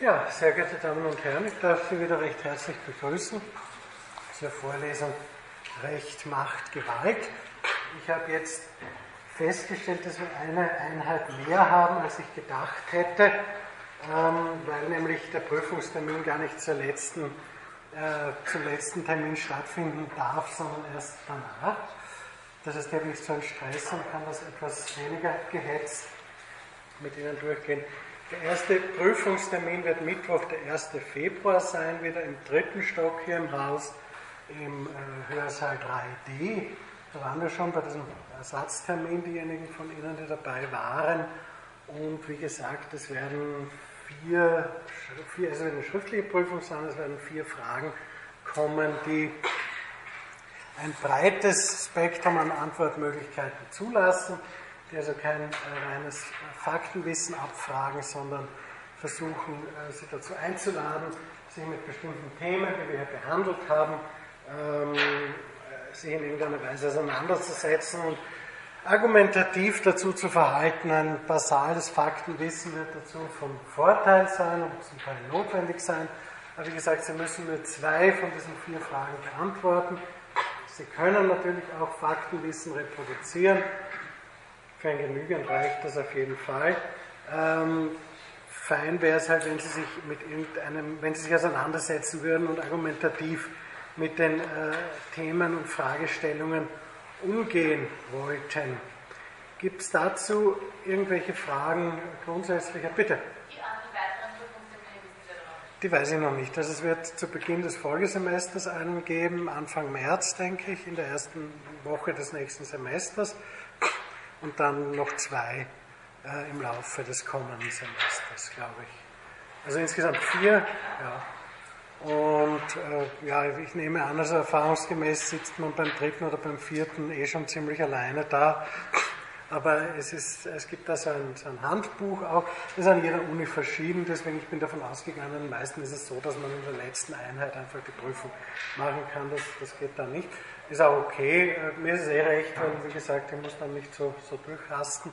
Ja, sehr geehrte Damen und Herren, ich darf Sie wieder recht herzlich begrüßen zur Vorlesung Recht, Macht, Gewalt. Ich habe jetzt festgestellt, dass wir eine Einheit mehr haben, als ich gedacht hätte, ähm, weil nämlich der Prüfungstermin gar nicht zur letzten, äh, zum letzten Termin stattfinden darf, sondern erst danach. Das heißt, ich nicht so einen Stress und kann das etwas weniger gehetzt mit Ihnen durchgehen. Der erste Prüfungstermin wird Mittwoch, der 1. Februar sein, wieder im dritten Stock hier im Haus, im äh, Hörsaal 3D. Da waren wir schon bei diesem Ersatztermin, diejenigen von Ihnen, die dabei waren. Und wie gesagt, es werden vier, vier also eine schriftliche Prüfung sein, es werden vier Fragen kommen, die ein breites Spektrum an Antwortmöglichkeiten zulassen also kein äh, reines Faktenwissen abfragen, sondern versuchen, äh, sie dazu einzuladen, sich mit bestimmten Themen, die wir hier behandelt haben, ähm, äh, sich in irgendeiner Weise auseinanderzusetzen und argumentativ dazu zu verhalten. Ein basales Faktenwissen wird dazu von Vorteil sein und zum Teil notwendig sein. Aber wie gesagt, Sie müssen nur zwei von diesen vier Fragen beantworten. Sie können natürlich auch Faktenwissen reproduzieren für ein Genügend reicht das auf jeden Fall. Ähm, fein wäre es halt, wenn Sie sich mit irgendeinem, wenn Sie sich auseinandersetzen würden und argumentativ mit den äh, Themen und Fragestellungen umgehen wollten. Gibt es dazu irgendwelche Fragen grundsätzlicher? Bitte. Die weiß ich noch nicht. Also es wird zu Beginn des Folgesemesters einen geben, Anfang März, denke ich, in der ersten Woche des nächsten Semesters und dann noch zwei äh, im Laufe des kommenden Semesters, glaube ich. Also insgesamt vier, ja. Und äh, ja, ich nehme an, also erfahrungsgemäß sitzt man beim dritten oder beim vierten eh schon ziemlich alleine da. Aber es, ist, es gibt da so ein, so ein Handbuch auch, das ist an jeder Uni verschieden, deswegen ich bin davon ausgegangen, meistens ist es so, dass man in der letzten Einheit einfach die Prüfung machen kann, das, das geht da nicht. Ist auch okay, mir ist es eh recht, weil wie gesagt, ich muss dann nicht so, so durchrasten.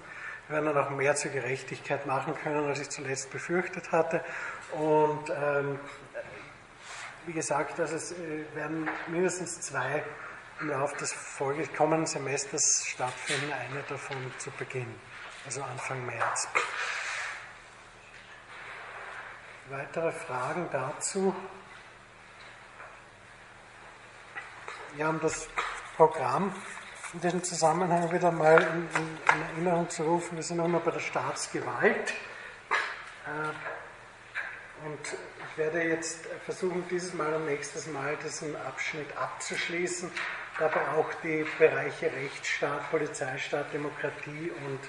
Wir werden dann auch mehr zur Gerechtigkeit machen können, als ich zuletzt befürchtet hatte. Und ähm, wie gesagt, also es äh, werden mindestens zwei im Laufe des kommenden Semesters stattfinden, eine davon zu Beginn, also Anfang März. Weitere Fragen dazu? Ja, um das Programm in diesem Zusammenhang wieder mal in, in, in Erinnerung zu rufen, wir sind nochmal bei der Staatsgewalt. Äh, und ich werde jetzt versuchen, dieses Mal und nächstes Mal diesen Abschnitt abzuschließen dabei auch die Bereiche Rechtsstaat, Polizeistaat, Demokratie und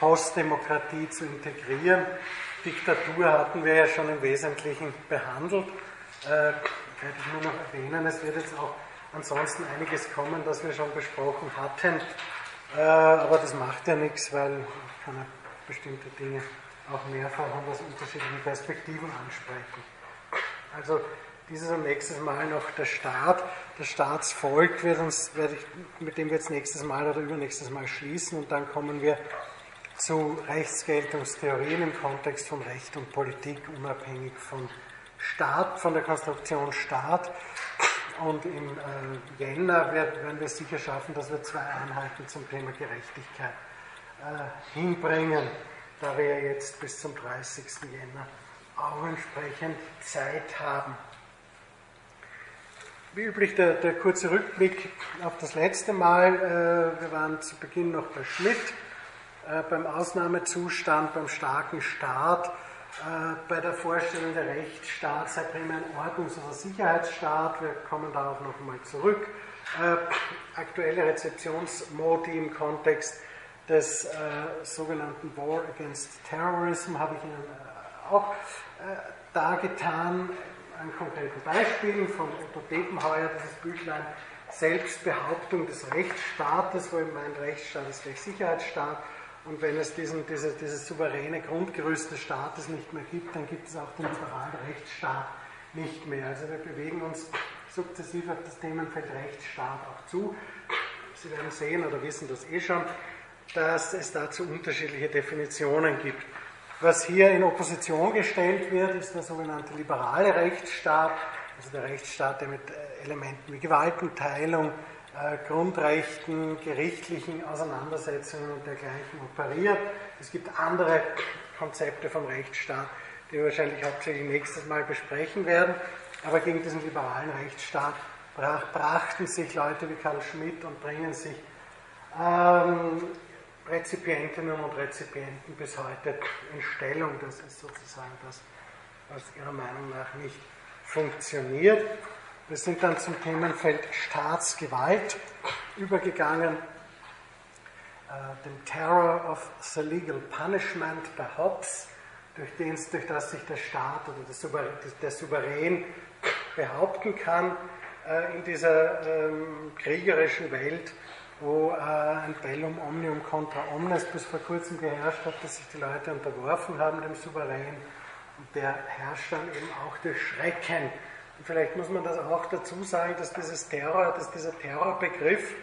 Postdemokratie zu integrieren. Diktatur hatten wir ja schon im Wesentlichen behandelt. Äh, werde ich nur noch erwähnen, es wird jetzt auch ansonsten einiges kommen, das wir schon besprochen hatten. Äh, aber das macht ja nichts, weil ich kann ja bestimmte Dinge auch mehrfach und aus unterschiedlichen Perspektiven ansprechen. Also dieses und nächstes Mal noch der Staat. Das Staatsvolk wird uns, werde ich, mit dem wir jetzt nächstes Mal oder übernächstes Mal schließen und dann kommen wir zu Rechtsgeltungstheorien im Kontext von Recht und Politik, unabhängig von Staat, von der Konstruktion Staat. Und im äh, Jänner werden wir sicher schaffen, dass wir zwei Einheiten zum Thema Gerechtigkeit äh, hinbringen, da wir jetzt bis zum 30. Jänner auch entsprechend Zeit haben. Wie üblich der, der, kurze Rückblick auf das letzte Mal. Äh, wir waren zu Beginn noch bei Schmidt, äh, beim Ausnahmezustand, beim starken Staat, äh, bei der Vorstellung der Rechtsstaat sei primär ein Ordnungs- oder Sicherheitsstaat. Wir kommen darauf noch einmal zurück. Aktuelle Rezeptionsmodi im Kontext des sogenannten War Against Terrorism habe ich Ihnen auch dargetan an konkreten Beispielen von Otto Depenheuer, dieses Büchlein Selbstbehauptung des Rechtsstaates, wo er meint, Rechtsstaat ist gleich Sicherheitsstaat. Und wenn es diesen, diese, dieses souveräne Grundgerüst des Staates nicht mehr gibt, dann gibt es auch den liberalen Rechtsstaat nicht mehr. Also wir bewegen uns sukzessiv auf das Themenfeld Rechtsstaat auch zu. Sie werden sehen oder wissen das eh schon, dass es dazu unterschiedliche Definitionen gibt. Was hier in Opposition gestellt wird, ist der sogenannte liberale Rechtsstaat, also der Rechtsstaat, der mit Elementen wie Gewaltenteilung, Grundrechten, gerichtlichen Auseinandersetzungen und dergleichen operiert. Es gibt andere Konzepte vom Rechtsstaat, die wir wahrscheinlich hauptsächlich nächstes Mal besprechen werden. Aber gegen diesen liberalen Rechtsstaat brachten sich Leute wie Karl Schmidt und bringen sich ähm, Rezipientinnen und Rezipienten bis heute in Stellung. Das ist sozusagen das, was ihrer Meinung nach nicht funktioniert. Wir sind dann zum Themenfeld Staatsgewalt übergegangen, äh, dem Terror of the Legal Punishment bei Hobbes, durch, den, durch das sich der Staat oder der Souverän, behaupten kann äh, in dieser ähm, kriegerischen Welt, wo äh, ein Bellum omnium contra omnes bis vor kurzem geherrscht hat, dass sich die Leute unterworfen haben dem Souverän. Und der herrscht dann eben auch durch Schrecken vielleicht muss man das auch dazu sagen, dass dieses Terror, dass dieser Terrorbegriff,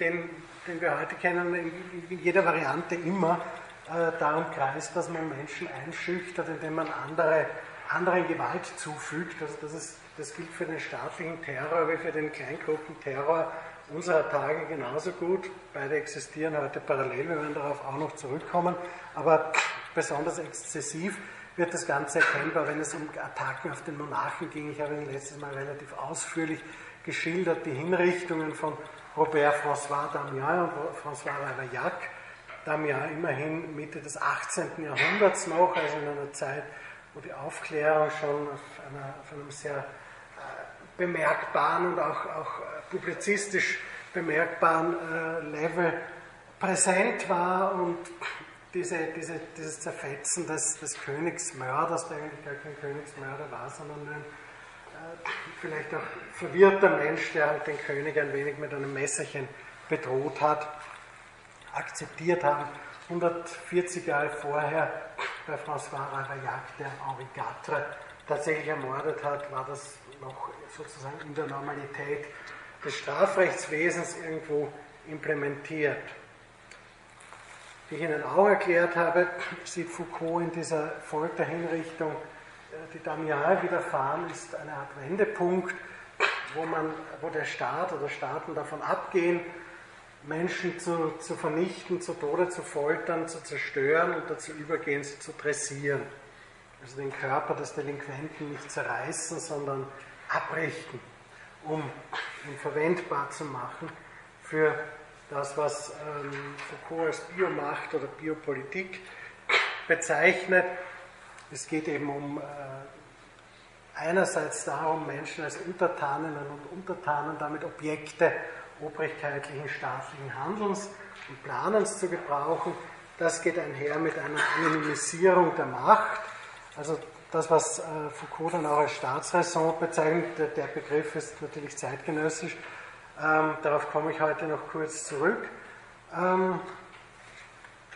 den, den wir heute kennen, in, jeder Variante immer äh, darum kreist, dass man Menschen einschüchtert, indem man andere, anderen Gewalt zufügt. Also das, ist, das gilt für den staatlichen Terror wie für den Kleingruppenterror unserer Tage genauso gut. Beide existieren heute parallel, wir werden darauf auch noch zurückkommen, aber besonders exzessiv wird das Ganze erkennbar, wenn es um Attacken auf den Monarchen ging. Ich habe Ihnen letztes Mal relativ ausführlich geschildert, die Hinrichtungen von Robert François Damiens und François Ravaillac. Damiens immerhin Mitte des 18. Jahrhunderts noch, also in einer Zeit, wo die Aufklärung schon auf, einer, auf einem sehr äh, bemerkbaren und auch, auch äh, publizistisch bemerkbaren äh, Level präsent war und diese, diese, dieses Zerfetzen des, des Königsmörders, der eigentlich gar kein Königsmörder war, sondern ein äh, vielleicht auch verwirrter Mensch, der halt den König ein wenig mit einem Messerchen bedroht hat, akzeptiert haben. 140 Jahre vorher bei François Ravaillac, der Henri Gatre tatsächlich ermordet hat, war das noch sozusagen in der Normalität des Strafrechtswesens irgendwo implementiert. Wie ich Ihnen auch erklärt habe, sieht Foucault in dieser Folterhinrichtung, äh, die Damiens widerfahren ist, eine Art Wendepunkt, wo, man, wo der Staat oder Staaten davon abgehen, Menschen zu, zu vernichten, zu Tode zu foltern, zu zerstören und dazu übergehen, sie zu dressieren. Also den Körper des Delinquenten nicht zerreißen, sondern abrichten, um ihn verwendbar zu machen für das, was ähm, Foucault als Biomacht oder Biopolitik bezeichnet. Es geht eben um äh, einerseits darum, Menschen als Untertaninnen und Untertanen, damit Objekte obrigkeitlichen staatlichen Handelns und Planens zu gebrauchen. Das geht einher mit einer Anonymisierung der Macht. Also das, was äh, Foucault dann auch als Staatsräson bezeichnet, der Begriff ist natürlich zeitgenössisch, ähm, darauf komme ich heute noch kurz zurück. Ähm,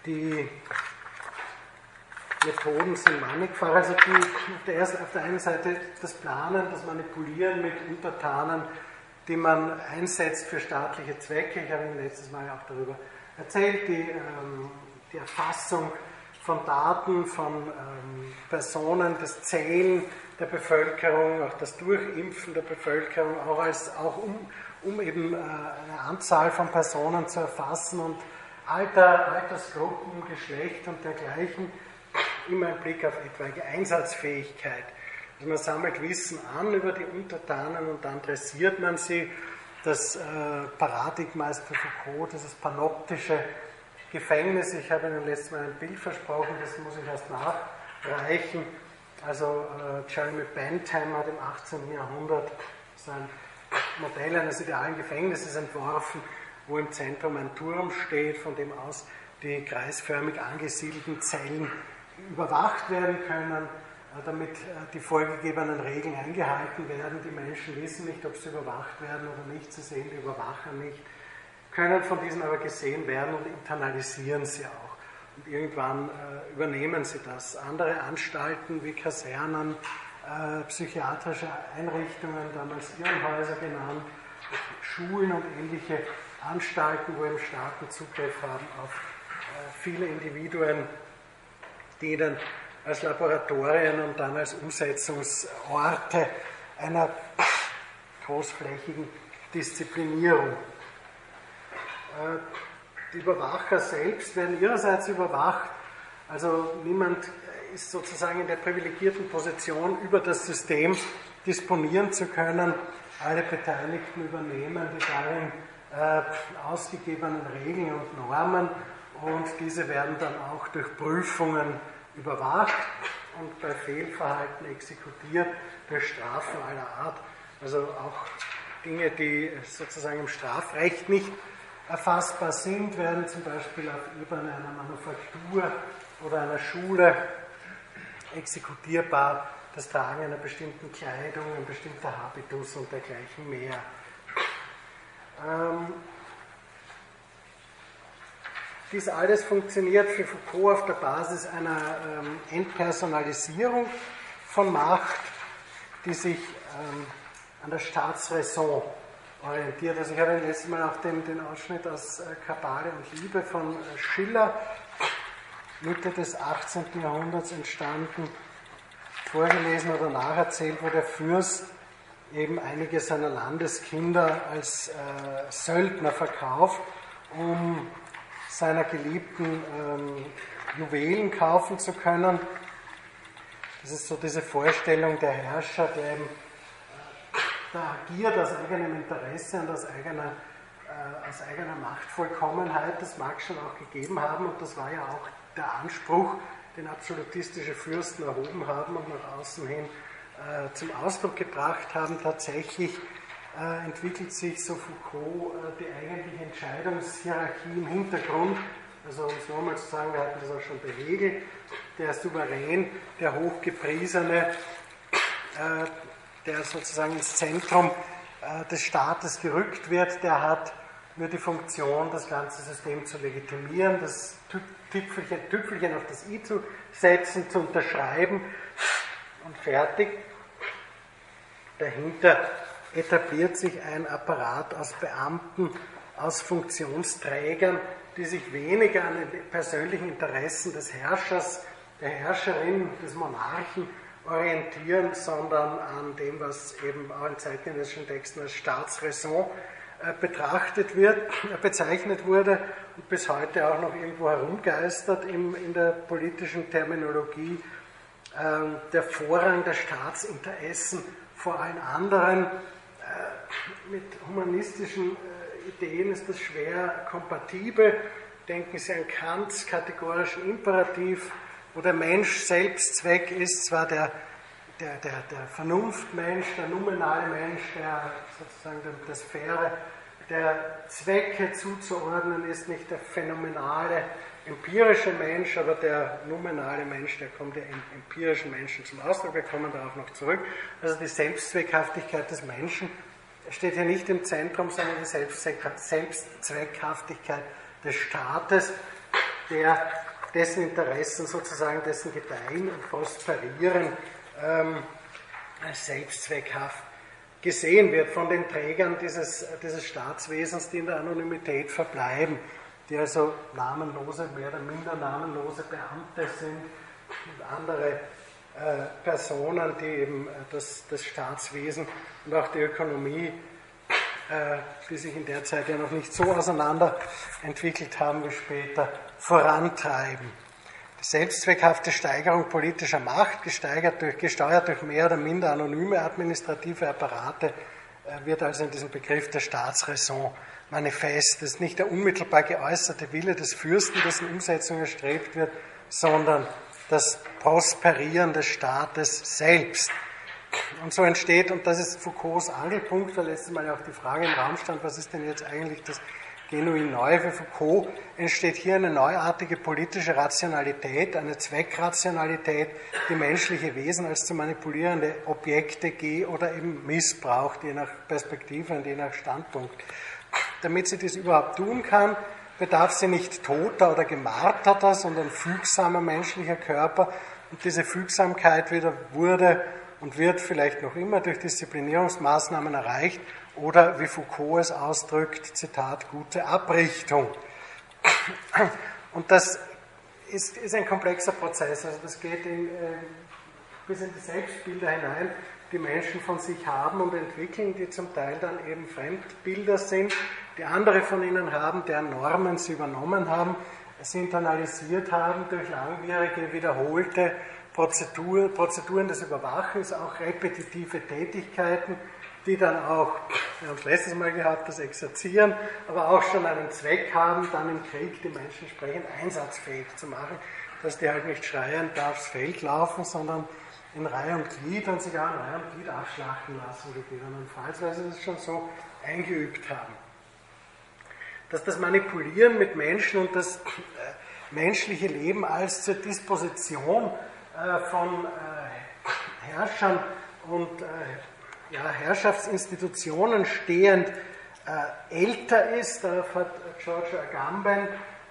die Methoden sind mannigfach. Also die, auf, der ersten, auf der einen Seite das Planen, das Manipulieren mit Untertanen, die man einsetzt für staatliche Zwecke. Ich habe Ihnen letztes Mal auch darüber erzählt. Die, ähm, die Erfassung von Daten, von ähm, Personen, das Zählen der Bevölkerung, auch das Durchimpfen der Bevölkerung, auch, als, auch um, um eben äh, eine Anzahl von Personen zu erfassen und Alter, Altersgruppen, Geschlecht und dergleichen, immer ein Blick auf etwaige Einsatzfähigkeit. Also man sammelt Wissen an über die Untertanen und dann dressiert man sie. Das äh, Paradigma ist für Foucault, dieses panoptische Gefängnis. Ich habe Ihnen letztes Mal ein Bild versprochen, das muss ich erst nachreichen. Also äh, Jeremy Bentham hat im 18. Jahrhundert sein Modell eines idealen Gefängnisses entworfen, wo im Zentrum ein Turm steht, von dem aus die kreisförmig angesiedelten Zellen überwacht werden können, äh, damit äh, die vorgegebenen Regeln eingehalten werden. Die Menschen wissen nicht, ob sie überwacht werden oder nicht, sie sehen die Überwacher nicht, können von diesen aber gesehen werden und internalisieren sie auch. Und irgendwann äh, übernehmen sie das. Andere Anstalten wie Kasernen, äh, psychiatrische Einrichtungen, damals Irrenhäuser genannt, Schulen und ähnliche Anstalten, wo eben Staaten Zugriff haben auf äh, viele Individuen, dienen als Laboratorien und dann als Umsetzungsorte einer großflächigen Disziplinierung. Äh, die Überwacher selbst werden ihrerseits überwacht, also niemand ist sozusagen in der privilegierten Position, über das System disponieren zu können. Alle Beteiligten übernehmen die darin äh, ausgegebenen Regeln und Normen und diese werden dann auch durch Prüfungen überwacht und bei Fehlverhalten exekutiert durch Strafen aller Art. Also auch Dinge, die sozusagen im Strafrecht nicht erfassbar sind, werden zum Beispiel auf Ebene einer Manufaktur oder einer Schule exekutierbar. Das Tragen einer bestimmten Kleidung, ein bestimmter Habitus und dergleichen mehr. Ähm, dies alles funktioniert für Foucault auf der Basis einer ähm, Entpersonalisierung von Macht, die sich ähm, an der Staatsräson orientiert. Also ich habe letztes Mal auch den, den Ausschnitt aus äh, Kabale und Liebe von äh, Schiller, Mitte des 18. Jahrhunderts entstanden, vorgelesen oder nacherzählt, wo der Fürst eben einige seiner Landeskinder als äh, Söldner verkauft, um seiner Geliebten ähm, Juwelen kaufen zu können. Das ist so diese Vorstellung der Herrscher, der eben da agiert aus eigenem Interesse und aus eigener, äh, aus eigener Machtvollkommenheit. Das mag schon auch gegeben haben und das war ja auch der Anspruch, den absolutistische Fürsten erhoben haben und nach außen hin äh, zum Ausdruck gebracht haben. Tatsächlich äh, entwickelt sich, so Foucault, äh, die eigentliche Entscheidungshierarchie im Hintergrund. Also um es nochmal zu sagen, wir hatten das auch schon bei Hegel, der Souverän, der Hochgepriesene, äh, der sozusagen ins Zentrum des Staates gerückt wird, der hat nur die Funktion, das ganze System zu legitimieren, das Tüpfelchen, Tüpfelchen auf das I zu setzen, zu unterschreiben und fertig. Dahinter etabliert sich ein Apparat aus Beamten, aus Funktionsträgern, die sich weniger an den persönlichen Interessen des Herrschers, der Herrscherin, des Monarchen orientieren, sondern an dem, was eben auch in zeitgenössischen Texten als Staatsräson betrachtet wird, äh, bezeichnet wurde und bis heute auch noch irgendwo herumgeistert in der politischen Terminologie, ähm, der Vorrang der Staatsinteressen vor allen anderen mit humanistischen äh, Ideen ist das schwer kompatibel. Denken Sie an Kants kategorischen Imperativ, wo der Mensch Selbstzweck ist, zwar der, der, der, der Vernunftmensch, der nominale Mensch, der sozusagen der, der Sphäre der Zwecke zuzuordnen ist, nicht der phänomenale empirische Mensch, aber der nominale Mensch, der kommt im empirischen Menschen zum Ausdruck, wir kommen darauf noch zurück. Also die Selbstzweckhaftigkeit des Menschen steht hier nicht im Zentrum, sondern die Selbstzweckhaftigkeit des Staates, der, dessen Interessen sozusagen, dessen Gedeihen und Prosperieren ähm, als selbstzweckhaft gesehen wird von den Trägern dieses, dieses Staatswesens, die in der Anonymität verbleiben, die also namenlose, mehr oder minder namenlose Beamte sind und andere äh, Personen, die eben äh, das, das Staatswesen und auch die Ökonomie, äh, die sich in der Zeit ja noch nicht so auseinander entwickelt haben wie später, vorantreiben. Selbstzweckhafte Steigerung politischer Macht, gesteigert durch, gesteuert durch mehr oder minder anonyme administrative Apparate, wird also in diesem Begriff der Staatsräson manifest. Das ist nicht der unmittelbar geäußerte Wille des Fürsten, dessen Umsetzung erstrebt wird, sondern das Prosperieren des Staates selbst. Und so entsteht, und das ist Foucaults Angelpunkt, weil letztes Mal ja auch die Frage im Raum stand, was ist denn jetzt eigentlich das genuin Neue für Foucault, entsteht hier eine neuartige politische Rationalität, eine Zweckrationalität, die menschliche Wesen als zu manipulierende Objekte ge- oder eben missbraucht, je nach Perspektive und je nach Standpunkt. Damit sie das überhaupt tun kann, bedarf sie nicht toter oder gemarterter, sondern fügsamer menschlicher Körper. Und diese Fügsamkeit wieder wurde und wird vielleicht noch immer durch Disziplinierungsmaßnahmen erreicht oder, wie Foucault es ausdrückt, Zitat, gute Abrichtung. Und das ist, ist ein komplexer Prozess. Also das geht in, äh, bis in die Selbstbilder hinein, die Menschen von sich haben und entwickeln, die zum Teil dann eben Fremdbilder sind, die andere von ihnen haben, deren Normen sie übernommen haben, sie internalisiert haben durch langwierige, wiederholte Prozedur, Prozeduren des Überwachens, auch repetitive Tätigkeiten, die dann auch, wir haben es letztes Mal gehabt, das Exerzieren, aber auch schon einen Zweck haben, dann im Krieg die Menschen entsprechend einsatzfähig zu machen, dass die halt nicht schreien, da aufs Feld laufen, sondern in Reihe und Glied und sich auch in Reihe und Glied abschlachten lassen, gegebenenfalls, weil sie das schon so eingeübt haben. Dass das Manipulieren mit Menschen und das äh, menschliche Leben als zur Disposition äh, von äh, Herrschern und ja, Herrschaftsinstitutionen stehend älter ist, darauf hat Giorgio Agamben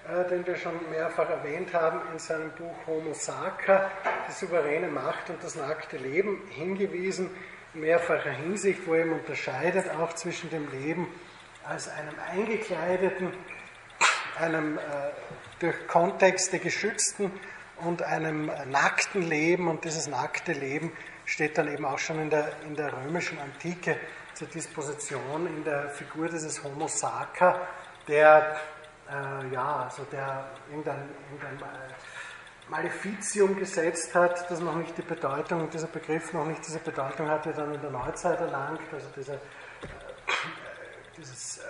äh, den wir schon mehrfach erwähnt haben in seinem Buch Homo Sacer, die souveräne Macht und das nackte Leben, hingewiesen, in mehrfacher Hinsicht, wo er eben unterscheidet auch zwischen dem Leben als einem eingekleideten, einem äh, durch Kontexte geschützten und einem nackten Leben. Und dieses nackte Leben steht dann eben auch schon in der, in der römischen Antike zur Disposition in der Figur dieses Homo Sacer, der äh, ja, also der irgendein, irgendein Maleficium gesetzt hat, das noch nicht die Bedeutung, dieser Begriff noch nicht diese Bedeutung hatte, dann in der Neuzeit erlangt, also dieser, äh, dieses, äh,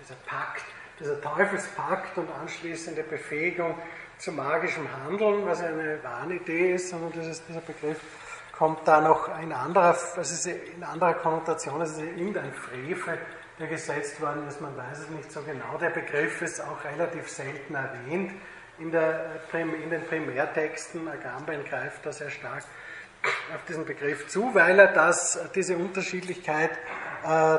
dieser Pakt, dieser Teufelspakt und anschließende Befähigung zu magischem Handeln, was eine Wahnidee ist, sondern dieses, dieser Begriff kommt da noch in anderer, also in anderer Konnotation, es ist irgendein Frevel, der gesetzt worden ist. Man weiß es nicht so genau. Der Begriff ist auch relativ selten erwähnt in, der, in den Primärtexten. Agamben greift da sehr stark auf diesen Begriff zu, weil er das, diese Unterschiedlichkeit äh,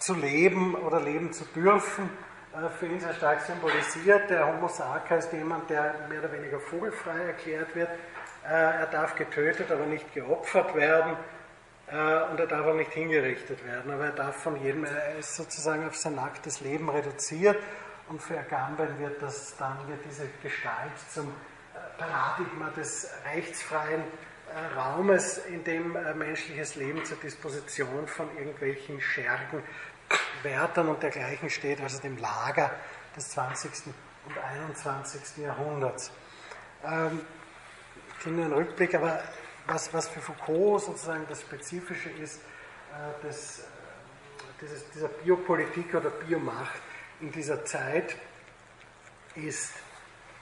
zu leben oder leben zu dürfen äh, für ihn sehr stark symbolisiert. Der Homo Sacer ist jemand, der mehr oder weniger vogelfrei erklärt wird. Äh, er darf getötet, aber nicht geopfert werden. Äh, und er darf auch nicht hingerichtet werden, aber er darf von jedem, er ist sozusagen auf sein nacktes Leben reduziert und für Agamben wird das dann wird diese Gestalt zum äh, Paradigma des rechtsfreien Raumes, in dem menschliches Leben zur Disposition von irgendwelchen Schergen, Wärtern und dergleichen steht, also dem Lager des 20. und 21. Jahrhunderts. Ähm, einen Rückblick, aber was, was für Foucault sozusagen das Spezifische ist, äh, des, äh, dieses, dieser Biopolitik oder Biomacht in dieser Zeit, ist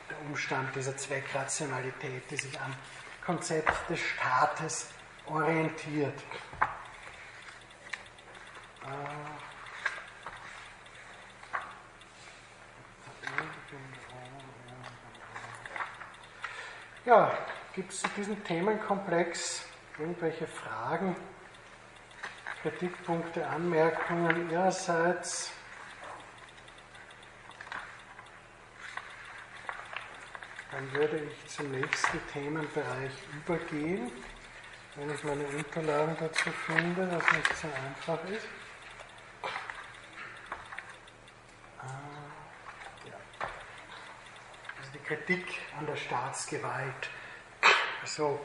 der Umstand dieser Zweckrationalität, die sich am Konzept des Staates orientiert. Äh, ja, Gibt es zu diesem Themenkomplex irgendwelche Fragen, Kritikpunkte, Anmerkungen Ihrerseits? Dann würde ich zum nächsten Themenbereich übergehen, wenn ich meine Unterlagen dazu finde, was nicht so einfach ist. Ah, also die Kritik an der Staatsgewalt so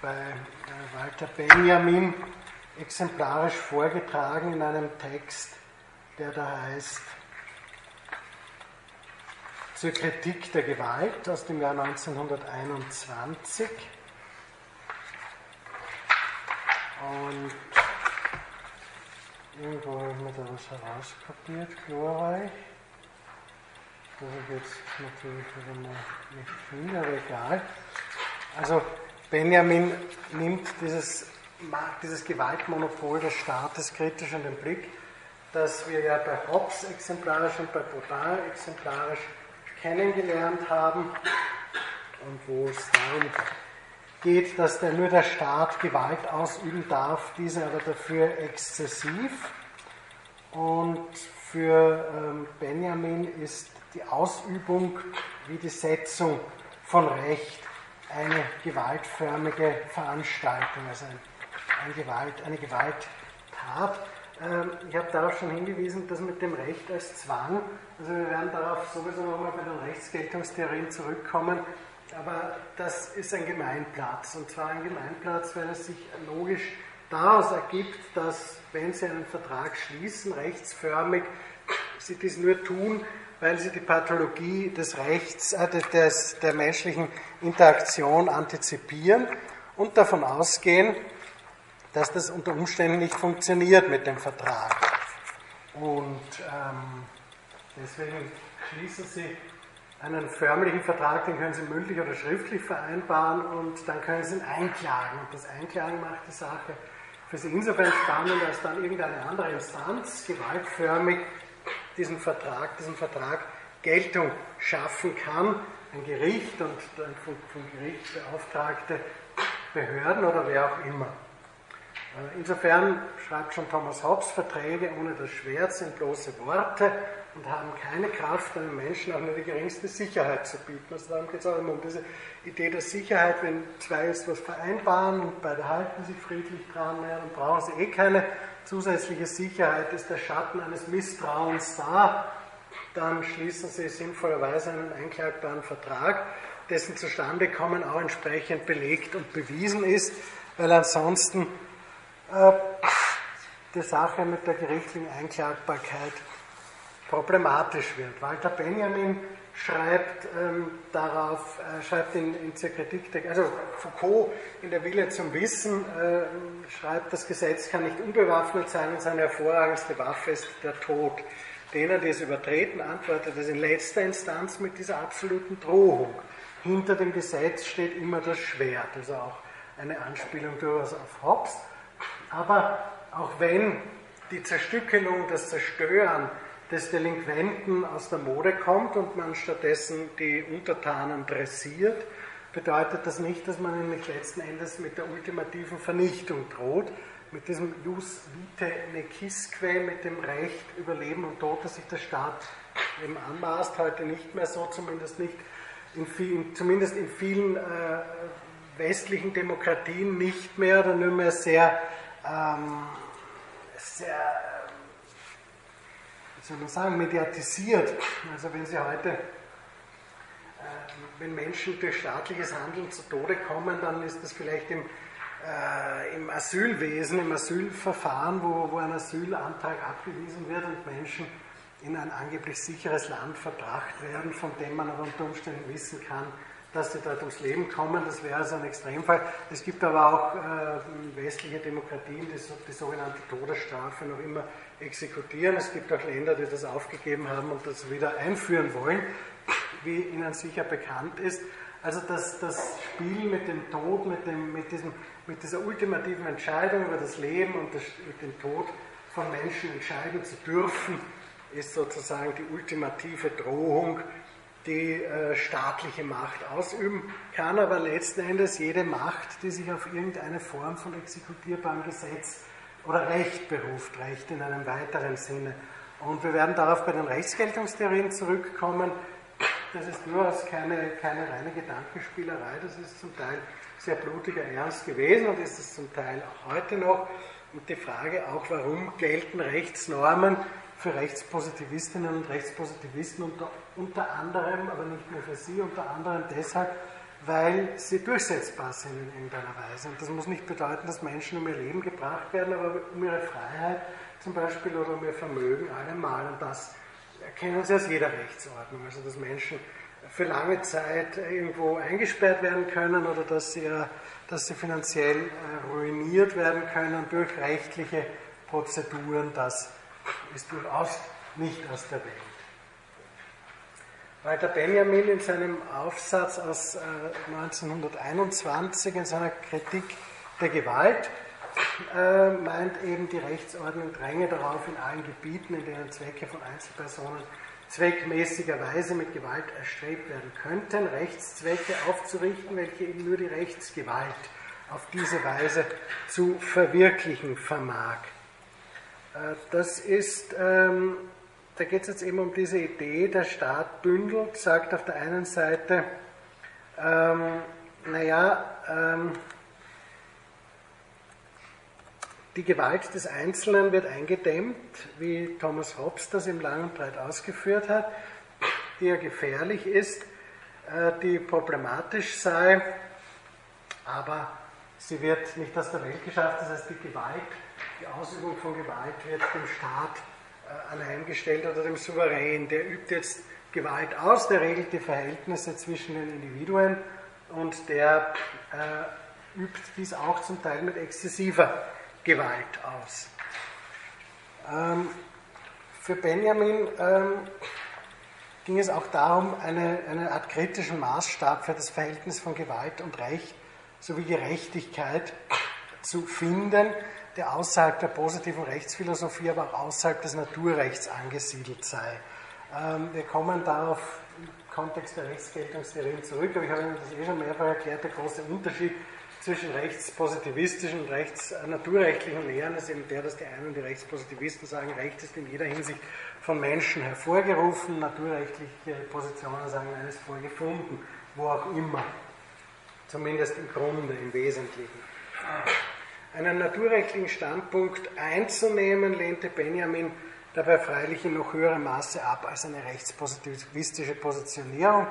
bei äh, Walter Benjamin exemplarisch vorgetragen in einem Text, der da heißt zur Kritik der Gewalt aus dem Jahr 1921. Und irgendwo habe ich mir da was herauskopiert, glorreich. Das ich jetzt natürlich wieder mal nicht finde, aber egal. Also Benjamin nimmt dieses, dieses Gewaltmonopol des Staates kritisch in den Blick, das wir ja bei Hobbes exemplarisch und bei Baudin exemplarisch kennengelernt haben und wo es darum geht, dass der, nur der Staat Gewalt ausüben darf, diese aber dafür exzessiv. Und für ähm, Benjamin ist die Ausübung wie die Setzung von Recht eine gewaltförmige Veranstaltung, also ein, ein Gewalt, eine Gewalttat. Ähm, ich habe darauf schon hingewiesen, dass mit dem Recht als Zwang, also wir werden darauf sowieso nochmal bei den Rechtsgeltungstheorien zurückkommen, aber das ist ein Gemeinplatz. Und zwar ein Gemeinplatz, weil es sich logisch daraus ergibt, dass, wenn Sie einen Vertrag schließen, rechtsförmig, Sie dies nur tun, weil Sie die Pathologie des Rechts, äh, des, der menschlichen Interaktion antizipieren und davon ausgehen, dass das unter Umständen nicht funktioniert mit dem Vertrag. Und ähm, deswegen schließen Sie einen förmlichen Vertrag, den können Sie mündlich oder schriftlich vereinbaren und dann können Sie ihn einklagen. Und das Einklagen macht die Sache für Sie insofern spannend, als dann irgendeine andere Instanz gewaltförmig diesen Vertrag, diesen Vertrag Geltung schaffen kann. Ein Gericht und dann vom, vom Gericht beauftragte Behörden oder wer auch immer. Äh, insofern schreibt schon Thomas Hobbes, Verträge ohne das Schwert sind bloße Worte und haben keine Kraft, einem Menschen auch nur die geringste Sicherheit zu bieten. Also darum geht es auch immer um diese Idee der Sicherheit, wenn zwei jetzt was vereinbaren und beide halten sich friedlich dran, dann brauchen sie eh keine zusätzliche Sicherheit, ist der Schatten eines Misstrauens da, dann schließen sie sinnvollerweise einen einklagbaren Vertrag, dessen Zustandekommen auch entsprechend belegt und bewiesen ist, weil ansonsten äh, die Sache mit der gerichtlichen Einklagbarkeit problematisch wird. Walter Benjamin schreibt ähm, darauf, äh, schreibt in, in zur Kritik, der, also Foucault in der Wille zum Wissen äh, schreibt, das Gesetz kann nicht unbewaffnet sein und seine hervorragendste Waffe ist der Tod. Denen, die es übertreten, antwortet es in letzter Instanz mit dieser absoluten Drohung. Hinter dem Gesetz steht immer das Schwert, also auch eine Anspielung durchaus auf Hobbes. Aber auch wenn die Zerstückelung, das Zerstören des Delinquenten aus der Mode kommt und man stattdessen die Untertanen dressiert, bedeutet das nicht, dass man nicht letzten Endes mit der ultimativen Vernichtung droht, mit diesem Jus vitae necisque, mit dem Recht über Leben und Tod, das sich der Staat eben anmaßt, heute nicht mehr so, zumindest nicht in vielen, zumindest in vielen äh, westlichen Demokratien nicht mehr oder nur mehr sehr, ähm, sehr wie soll man sagen, mediatisiert. Also wenn Sie heute, äh, wenn Menschen durch staatliches Handeln zu Tode kommen, dann ist das vielleicht im, äh, im Asylwesen, im Asylverfahren, wo, wo ein Asylantrag abgewiesen wird und Menschen in ein angeblich sicheres Land verbracht werden, von dem man aber unter Umständen wissen kann, dass sie dort ums Leben kommen. Das wäre also ein Extremfall. Es gibt aber auch äh, westliche Demokratien, die die sogenannte Todesstrafe noch immer exekutieren. Es gibt auch Länder, die das aufgegeben haben und das wieder einführen wollen, wie Ihnen sicher bekannt ist. Also das, das Spiel mit dem Tod, mit, dem, mit, diesem, mit dieser ultimativen Entscheidung über das Leben und das, dem Tod von Menschen entscheiden zu dürfen, ist sozusagen die ultimative Drohung, die äh, staatliche Macht ausüben kann, aber letzten Endes jede Macht, die sich auf irgendeine Form von exekutierbarem Gesetz oder Recht beruft, Recht in einem weiteren Sinne. Und wir werden darauf bei den Rechtsgeltungstheorien zurückkommen. Das ist durchaus keine, keine reine Gedankenspielerei, das ist zum Teil sehr blutiger Ernst gewesen und ist es zum Teil auch heute noch. Und die Frage auch, warum gelten Rechtsnormen für Rechtspositivistinnen und Rechtspositivisten unter, unter anderem, aber nicht nur für sie, unter anderem deshalb, weil sie durchsetzbar sind in irgendeiner Weise. Und das muss nicht bedeuten, dass Menschen um ihr Leben gebracht werden, aber um ihre Freiheit zum Beispiel oder um ihr Vermögen allemal. Und das erkennen sie aus jeder Rechtsordnung. Also dass Menschen für lange Zeit irgendwo eingesperrt werden können oder dass sie, dass sie finanziell äh, ruiniert werden können durch rechtliche Prozeduren, das ist durchaus nicht aus der Welt. Walter Benjamin in seinem Aufsatz aus 1921 äh, in seiner Kritik der Gewalt äh, meint eben, die Rechtsordnung dränge darauf, in allen Gebieten, in denen Zwecke von Einzelpersonen zweckmäßigerweise mit Gewalt erstrebt werden könnten, Rechtszwecke aufzurichten, welche eben nur die Rechtsgewalt auf diese Weise zu verwirklichen vermag. Äh, das ist ähm, da geht es jetzt eben um diese Idee, der Staat bündelt, sagt auf der einen Seite, ähm, naja, ähm, die Gewalt des Einzelnen wird eingedämmt, wie Thomas Hobbes das im Lang und Breit ausgeführt hat, die ja gefährlich ist, äh, die problematisch sei, aber sie wird nicht aus der Welt geschafft. Das heißt, die Gewalt, die Ausübung von Gewalt wird dem Staat anheimgestellt oder dem Souverän. Der übt jetzt Gewalt aus, der regelt die Verhältnisse zwischen den Individuen und der äh, übt dies auch zum Teil mit exzessiver Gewalt aus. Ähm, für Benjamin ähm, ging es auch darum, eine, eine Art kritischen Maßstab für das Verhältnis von Gewalt und Recht sowie Gerechtigkeit zu finden, der außerhalb der positiven Rechtsphilosophie, aber auch außerhalb des Naturrechts angesiedelt sei. Ähm, wir kommen darauf im Kontext der Rechtsgeltungstheorien zurück, aber ich habe Ihnen das eh schon mehrfach erklärt, der große Unterschied zwischen rechtspositivistischen und rechtsnaturrechtlichen Lehren ist eben der, dass die einen, die Rechtspositivisten sagen, Recht ist in jeder Hinsicht von Menschen hervorgerufen, naturrechtliche Positionen sagen, nein, ist vorgefunden, wo auch immer. Zumindest im Grunde, im Wesentlichen. Einen naturrechtlichen Standpunkt einzunehmen, lehnte Benjamin dabei freilich in noch höherem Maße ab als eine rechtspositivistische Positionierung,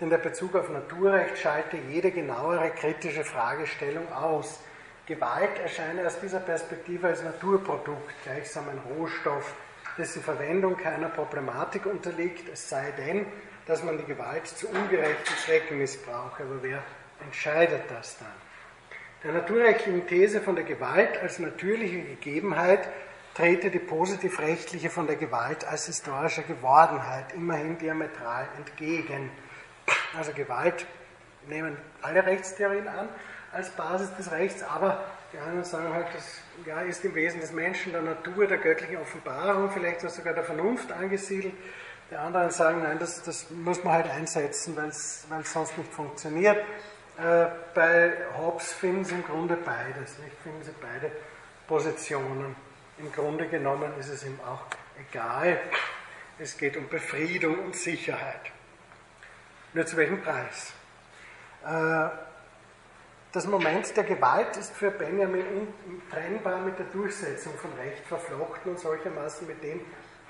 denn der Bezug auf Naturrecht schalte jede genauere kritische Fragestellung aus. Gewalt erscheine aus dieser Perspektive als Naturprodukt, gleichsam ein Rohstoff, dessen Verwendung keiner Problematik unterliegt, es sei denn, dass man die Gewalt zu ungerechten Zwecken missbrauche. Aber wer entscheidet das dann? Der naturrechtlichen These von der Gewalt als natürliche Gegebenheit trete die positivrechtliche von der Gewalt als historische Gewordenheit immerhin diametral entgegen. Also Gewalt nehmen alle Rechtstheorien an als Basis des Rechts, aber die anderen sagen halt, das ja, ist im Wesen des Menschen, der Natur, der göttlichen Offenbarung, vielleicht sogar der Vernunft angesiedelt. Die anderen sagen, nein, das, das muss man halt einsetzen, weil es sonst nicht funktioniert. Äh, bei Hobbes finden sie im Grunde beides, nicht? finden sie beide Positionen. Im Grunde genommen ist es ihm auch egal. Es geht um Befriedung und Sicherheit. Nur zu welchem Preis? Äh, das Moment der Gewalt ist für Benjamin untrennbar mit der Durchsetzung von Recht verflochten und solchermaßen mit dem,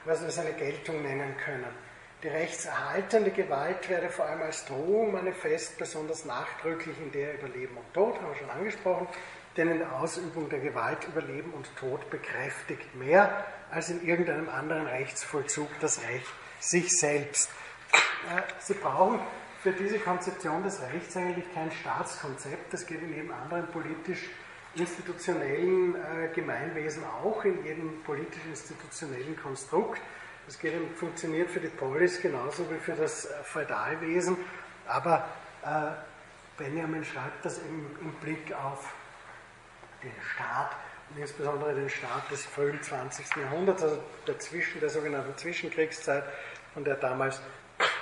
was wir seine Geltung nennen können. Die rechtserhaltende Gewalt werde vor allem als Drohung manifest, besonders nachdrücklich in der über Leben und Tod, haben wir schon angesprochen, denn in der Ausübung der Gewalt über Leben und Tod bekräftigt mehr als in irgendeinem anderen Rechtsvollzug das Recht sich selbst. Sie brauchen für diese Konzeption des Rechts eigentlich kein Staatskonzept. Das geht in jedem anderen politisch-institutionellen äh, Gemeinwesen auch, in jedem politisch-institutionellen Konstrukt. Das geht, funktioniert für die Polis genauso wie für das äh, Feudalwesen. Aber äh, Benjamin schreibt das eben im Blick auf den Staat und insbesondere den Staat des frühen 20. Jahrhunderts, also dazwischen der sogenannten Zwischenkriegszeit, von der damals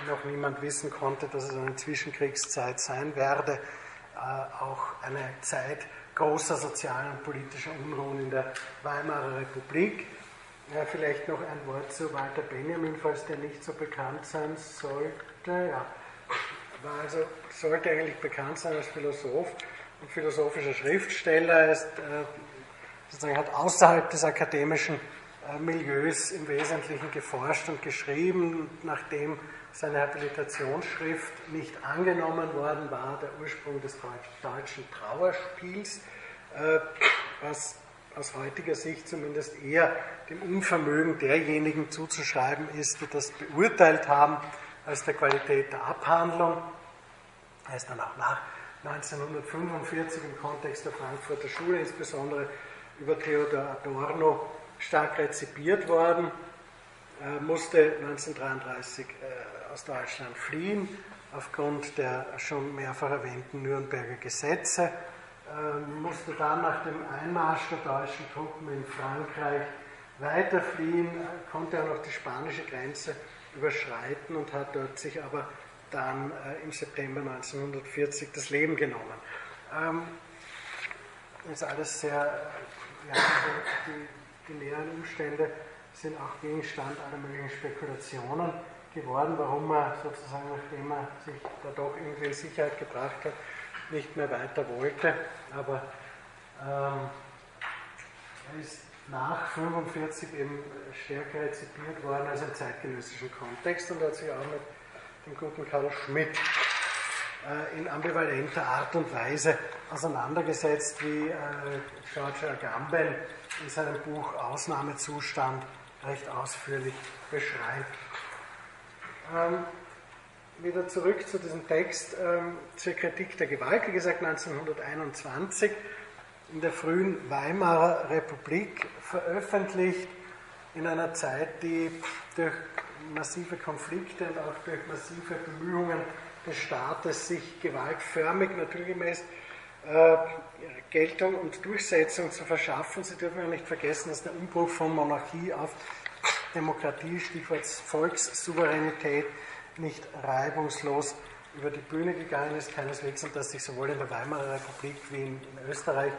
noch niemand wissen konnte, dass es eine Zwischenkriegszeit sein werde, äh, auch eine Zeit großer sozialer und politischer Unruhen in der Weimarer Republik. Ja, vielleicht noch ein Wort zu Walter Benjamin, falls der nicht so bekannt sein sollte. Ja, war also, sollte eigentlich bekannt sein als Philosoph und philosophischer Schriftsteller. Er ist, äh, sozusagen hat außerhalb des akademischen äh, Milieus im Wesentlichen geforscht und geschrieben, nachdem seine Habilitationsschrift nicht angenommen worden war, der Ursprung des deutschen Trauerspiels, äh, was aus heutiger Sicht zumindest eher dem Unvermögen derjenigen zuzuschreiben ist, die das beurteilt haben, als der Qualität der Abhandlung. Er ist dann auch nach 1945 im Kontext der Frankfurter Schule, insbesondere über Theodor Adorno, stark rezipiert worden, er musste 1933 aus Deutschland fliehen aufgrund der schon mehrfach erwähnten Nürnberger Gesetze, musste dann nach dem Einmarsch der deutschen Truppen in Frankreich weiterfliehen, konnte auch noch die spanische Grenze überschreiten und hat dort sich aber dann äh, im September 1940 das Leben genommen. Ähm, ist alles sehr, ja, die, die näheren Umstände sind auch Gegenstand aller möglichen Spekulationen geworden, warum er sozusagen, nachdem er sich da doch irgendwie in Sicherheit gebracht hat, nicht mehr weiter wollte. Aber ähm, er ist nach 1945 eben stärker rezipiert worden als im zeitgenössischen Kontext und hat sich auch mit dem guten Karl Schmidt äh, in ambivalenter Art und Weise auseinandergesetzt, wie äh, George Agamben in seinem Buch Ausnahmezustand recht ausführlich beschreibt. Ähm, wieder zurück zu diesem Text ähm, zur Kritik der Gewalt, wie gesagt 1921 in der frühen Weimarer Republik veröffentlicht, in einer Zeit, die durch massive Konflikte und auch durch massive Bemühungen des Staates, sich gewaltförmig naturgemäß äh, Geltung und Durchsetzung zu verschaffen. Sie dürfen ja nicht vergessen, dass der Umbruch von Monarchie auf Demokratie, Stichwort Volkssouveränität, nicht reibungslos über die Bühne gegangen ist, keineswegs, und dass sich sowohl in der Weimarer Republik wie in, in Österreich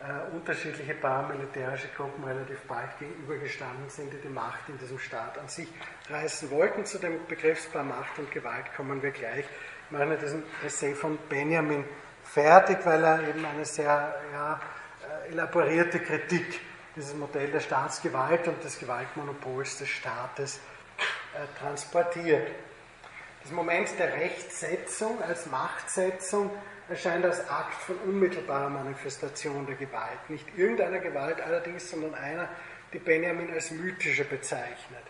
äh, unterschiedliche paramilitärische Gruppen relativ bald gegenübergestanden sind, die die Macht in diesem Staat an sich reißen wollten. Zu dem Begriffspaar Macht und Gewalt kommen wir gleich. Ich meine diesen Essay von Benjamin fertig, weil er eben eine sehr ja, äh, elaborierte Kritik dieses Modell der Staatsgewalt und des Gewaltmonopols des Staates äh, transportiert. Das Moment der Rechtsetzung als Machtsetzung erscheint als Akt von unmittelbarer Manifestation der Gewalt. Nicht irgendeiner Gewalt allerdings, sondern einer, die Benjamin als mythische bezeichnet.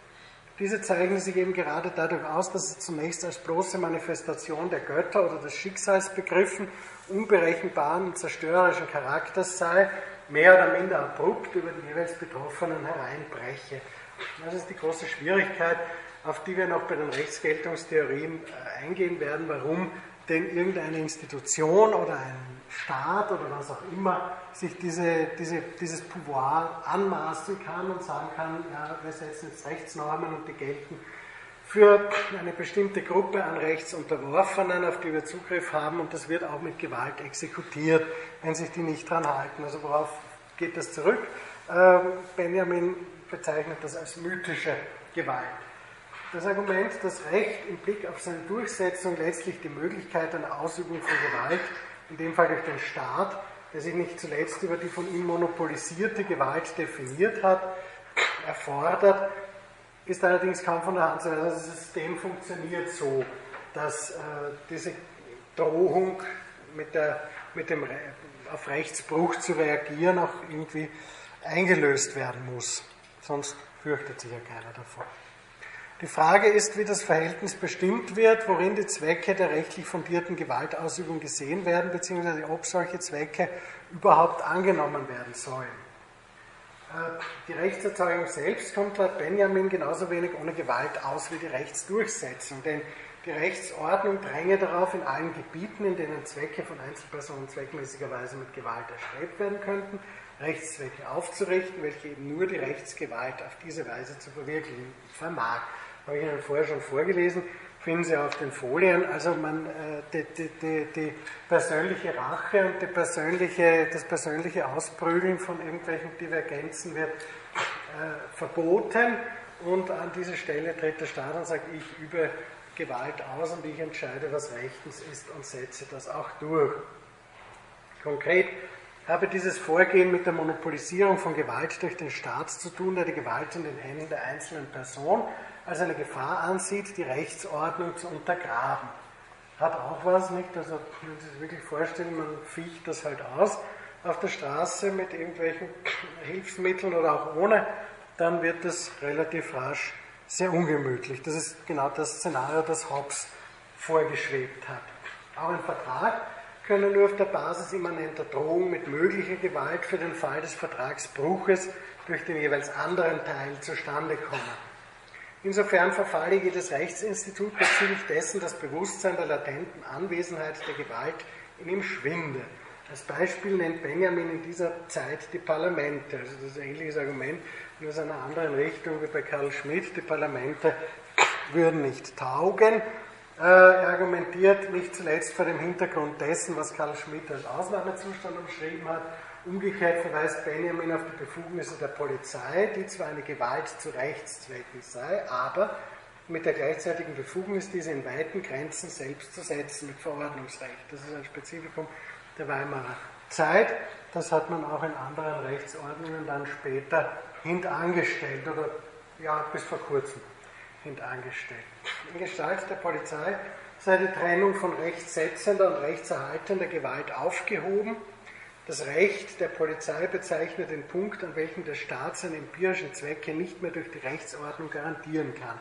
Diese zeichnen sich eben gerade dadurch aus, dass sie zunächst als bloße Manifestation der Götter oder des Schicksals begriffen, unberechenbaren und zerstörerischen Charakters sei, mehr oder minder abrupt über die jeweils Betroffenen hereinbreche. Das ist die große Schwierigkeit, auf die wir noch bei den Rechtsgeltungstheorien äh, eingehen werden, warum denn irgendeine Institution oder ein Staat oder was auch immer sich diese, diese, dieses Pouvoir anmaßen kann und sagen kann, ja, wir setzen jetzt Rechtsnormen und die gelten für eine bestimmte Gruppe an Rechtsunterworfenen, auf die wir Zugriff haben und das wird auch mit Gewalt exekutiert, wenn sich die nicht dran halten. Also worauf geht das zurück? Ähm, Benjamin bezeichnet das als mythische Gewalt. Das Argument, dass Recht im Blick auf seine Durchsetzung letztlich die Möglichkeit einer Ausübung von Gewalt, in dem Fall durch den Staat, der sich nicht zuletzt über die von ihm monopolisierte Gewalt definiert hat, erfordert, ist allerdings kaum von der Hand zu weisen. Das System funktioniert so, dass äh, diese Drohung mit, der, mit dem auf Rechtsbruch zu reagieren auch irgendwie eingelöst werden muss. Sonst fürchtet sich ja keiner davon. Die Frage ist, wie das Verhältnis bestimmt wird, worin die Zwecke der rechtlich fundierten Gewaltausübung gesehen werden, beziehungsweise ob solche Zwecke überhaupt angenommen werden sollen. Äh, die Rechtserzeugung selbst kommt laut Benjamin genauso wenig ohne Gewalt aus wie die Rechtsdurchsetzung, denn die Rechtsordnung dränge darauf, in allen Gebieten, in denen Zwecke von Einzelpersonen zweckmäßigerweise mit Gewalt erstrebt werden könnten, Rechtszwecke aufzurichten, welche eben nur die Rechtsgewalt auf diese Weise zu verwirklichen vermag habe ich Ihnen vorher schon vorgelesen, finden Sie auf den Folien. Also man, äh, die, die, die, die, persönliche Rache und persönliche, das persönliche Ausprügeln von irgendwelchen Divergenzen wird äh, verboten und an diese Stelle tritt der Staat und sagt, ich übe Gewalt aus und ich entscheide, was rechtens ist und setze das auch durch. Konkret habe dieses Vorgehen mit der Monopolisierung von Gewalt durch den Staat zu tun, der die Gewalt in den Händen der einzelnen Person als eine Gefahr ansieht, die Rechtsordnung zu untergraben. Hat auch was, nicht? Also, wenn Sie sich wirklich vorstellen, man ficht das halt aus auf der Straße mit irgendwelchen Hilfsmitteln oder auch ohne, dann wird das relativ rasch sehr ungemütlich. Das ist genau das Szenario, das Hobbes vorgeschwebt hat. Auch ein Vertrag könne nur auf der Basis immanenter Drohung mit möglicher Gewalt für den Fall des Vertragsbruches durch den jeweils anderen Teil zustande kommen. Insofern verfalle jedes Rechtsinstitut bezüglich dessen das Bewusstsein der latenten Anwesenheit der Gewalt in ihm schwinde. Als Beispiel nennt Benjamin in dieser Zeit die Parlamente. Also das ist ein ähnliches Argument, nur aus einer anderen Richtung wie bei Karl Schmidt. Die Parlamente würden nicht taugen. Äh, er argumentiert nicht zuletzt vor dem Hintergrund dessen, was Karl Schmidt als Ausnahmezustand umschrieben hat, Umgekehrt verweist Benjamin auf die Befugnisse der Polizei, die zwar eine Gewalt zu Rechtszwecken sei, aber mit der gleichzeitigen Befugnis, diese in weiten Grenzen selbst zu setzen mit Verordnungsrecht. Das ist ein Spezifikum der Weimarer Zeit. Das hat man auch in anderen Rechtsordnungen dann später hintangestellt oder ja, bis vor kurzem hintangestellt. In Gestalt der Polizei sei die Trennung von rechtssetzender und rechtserhaltender Gewalt aufgehoben. Das Recht der Polizei bezeichnet den Punkt, an welchem der Staat seine empirischen Zwecke nicht mehr durch die Rechtsordnung garantieren kann.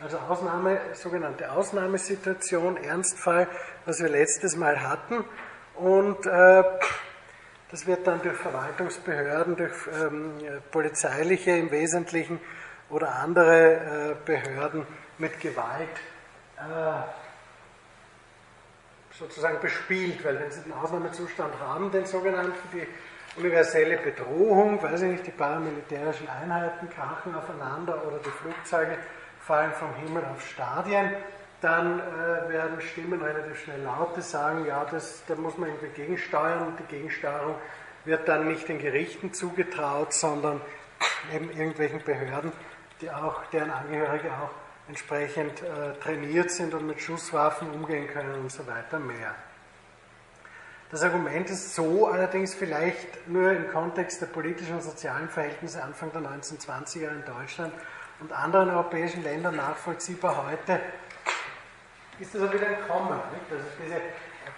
Also Ausnahme, sogenannte Ausnahmesituation, Ernstfall, was wir letztes Mal hatten. Und äh, das wird dann durch Verwaltungsbehörden, durch ähm, polizeiliche im Wesentlichen oder andere äh, Behörden mit Gewalt äh, sozusagen bespielt, weil wenn Sie den Ausnahmezustand haben, den sogenannten, die universelle Bedrohung, weiß ich nicht, die paramilitärischen Einheiten krachen aufeinander oder die Flugzeuge fallen vom Himmel auf Stadien, dann äh, werden Stimmen relativ schnell laut, die sagen, ja, das, da muss man irgendwie gegensteuern und die Gegensteuerung wird dann nicht den Gerichten zugetraut, sondern eben irgendwelchen Behörden, die auch, deren Angehörige auch entsprechend äh, trainiert sind und mit Schusswaffen umgehen können und so weiter mehr. Das Argument ist so allerdings vielleicht nur im Kontext der politischen und sozialen Verhältnisse Anfang der 1920er in Deutschland und anderen europäischen Ländern nachvollziehbar. Heute ist das auch wieder ein Kommen. Nicht? Also diese,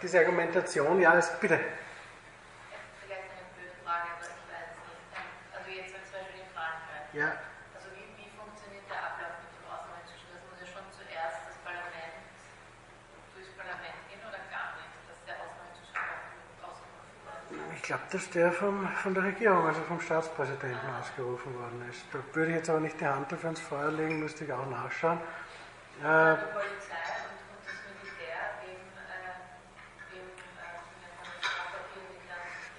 diese Argumentation, ja, ist, bitte. Vielleicht eine blöde Frage, aber ich weiß nicht. Also jetzt zum Beispiel in Frankreich. Ja. Glaube, dass der vom, von der Regierung, also vom Staatspräsidenten ausgerufen worden ist. Da würde ich jetzt aber nicht die Hand dafür ins Feuer legen, müsste ich auch nachschauen. Äh, die Polizei und, das Militär eben, äh, eben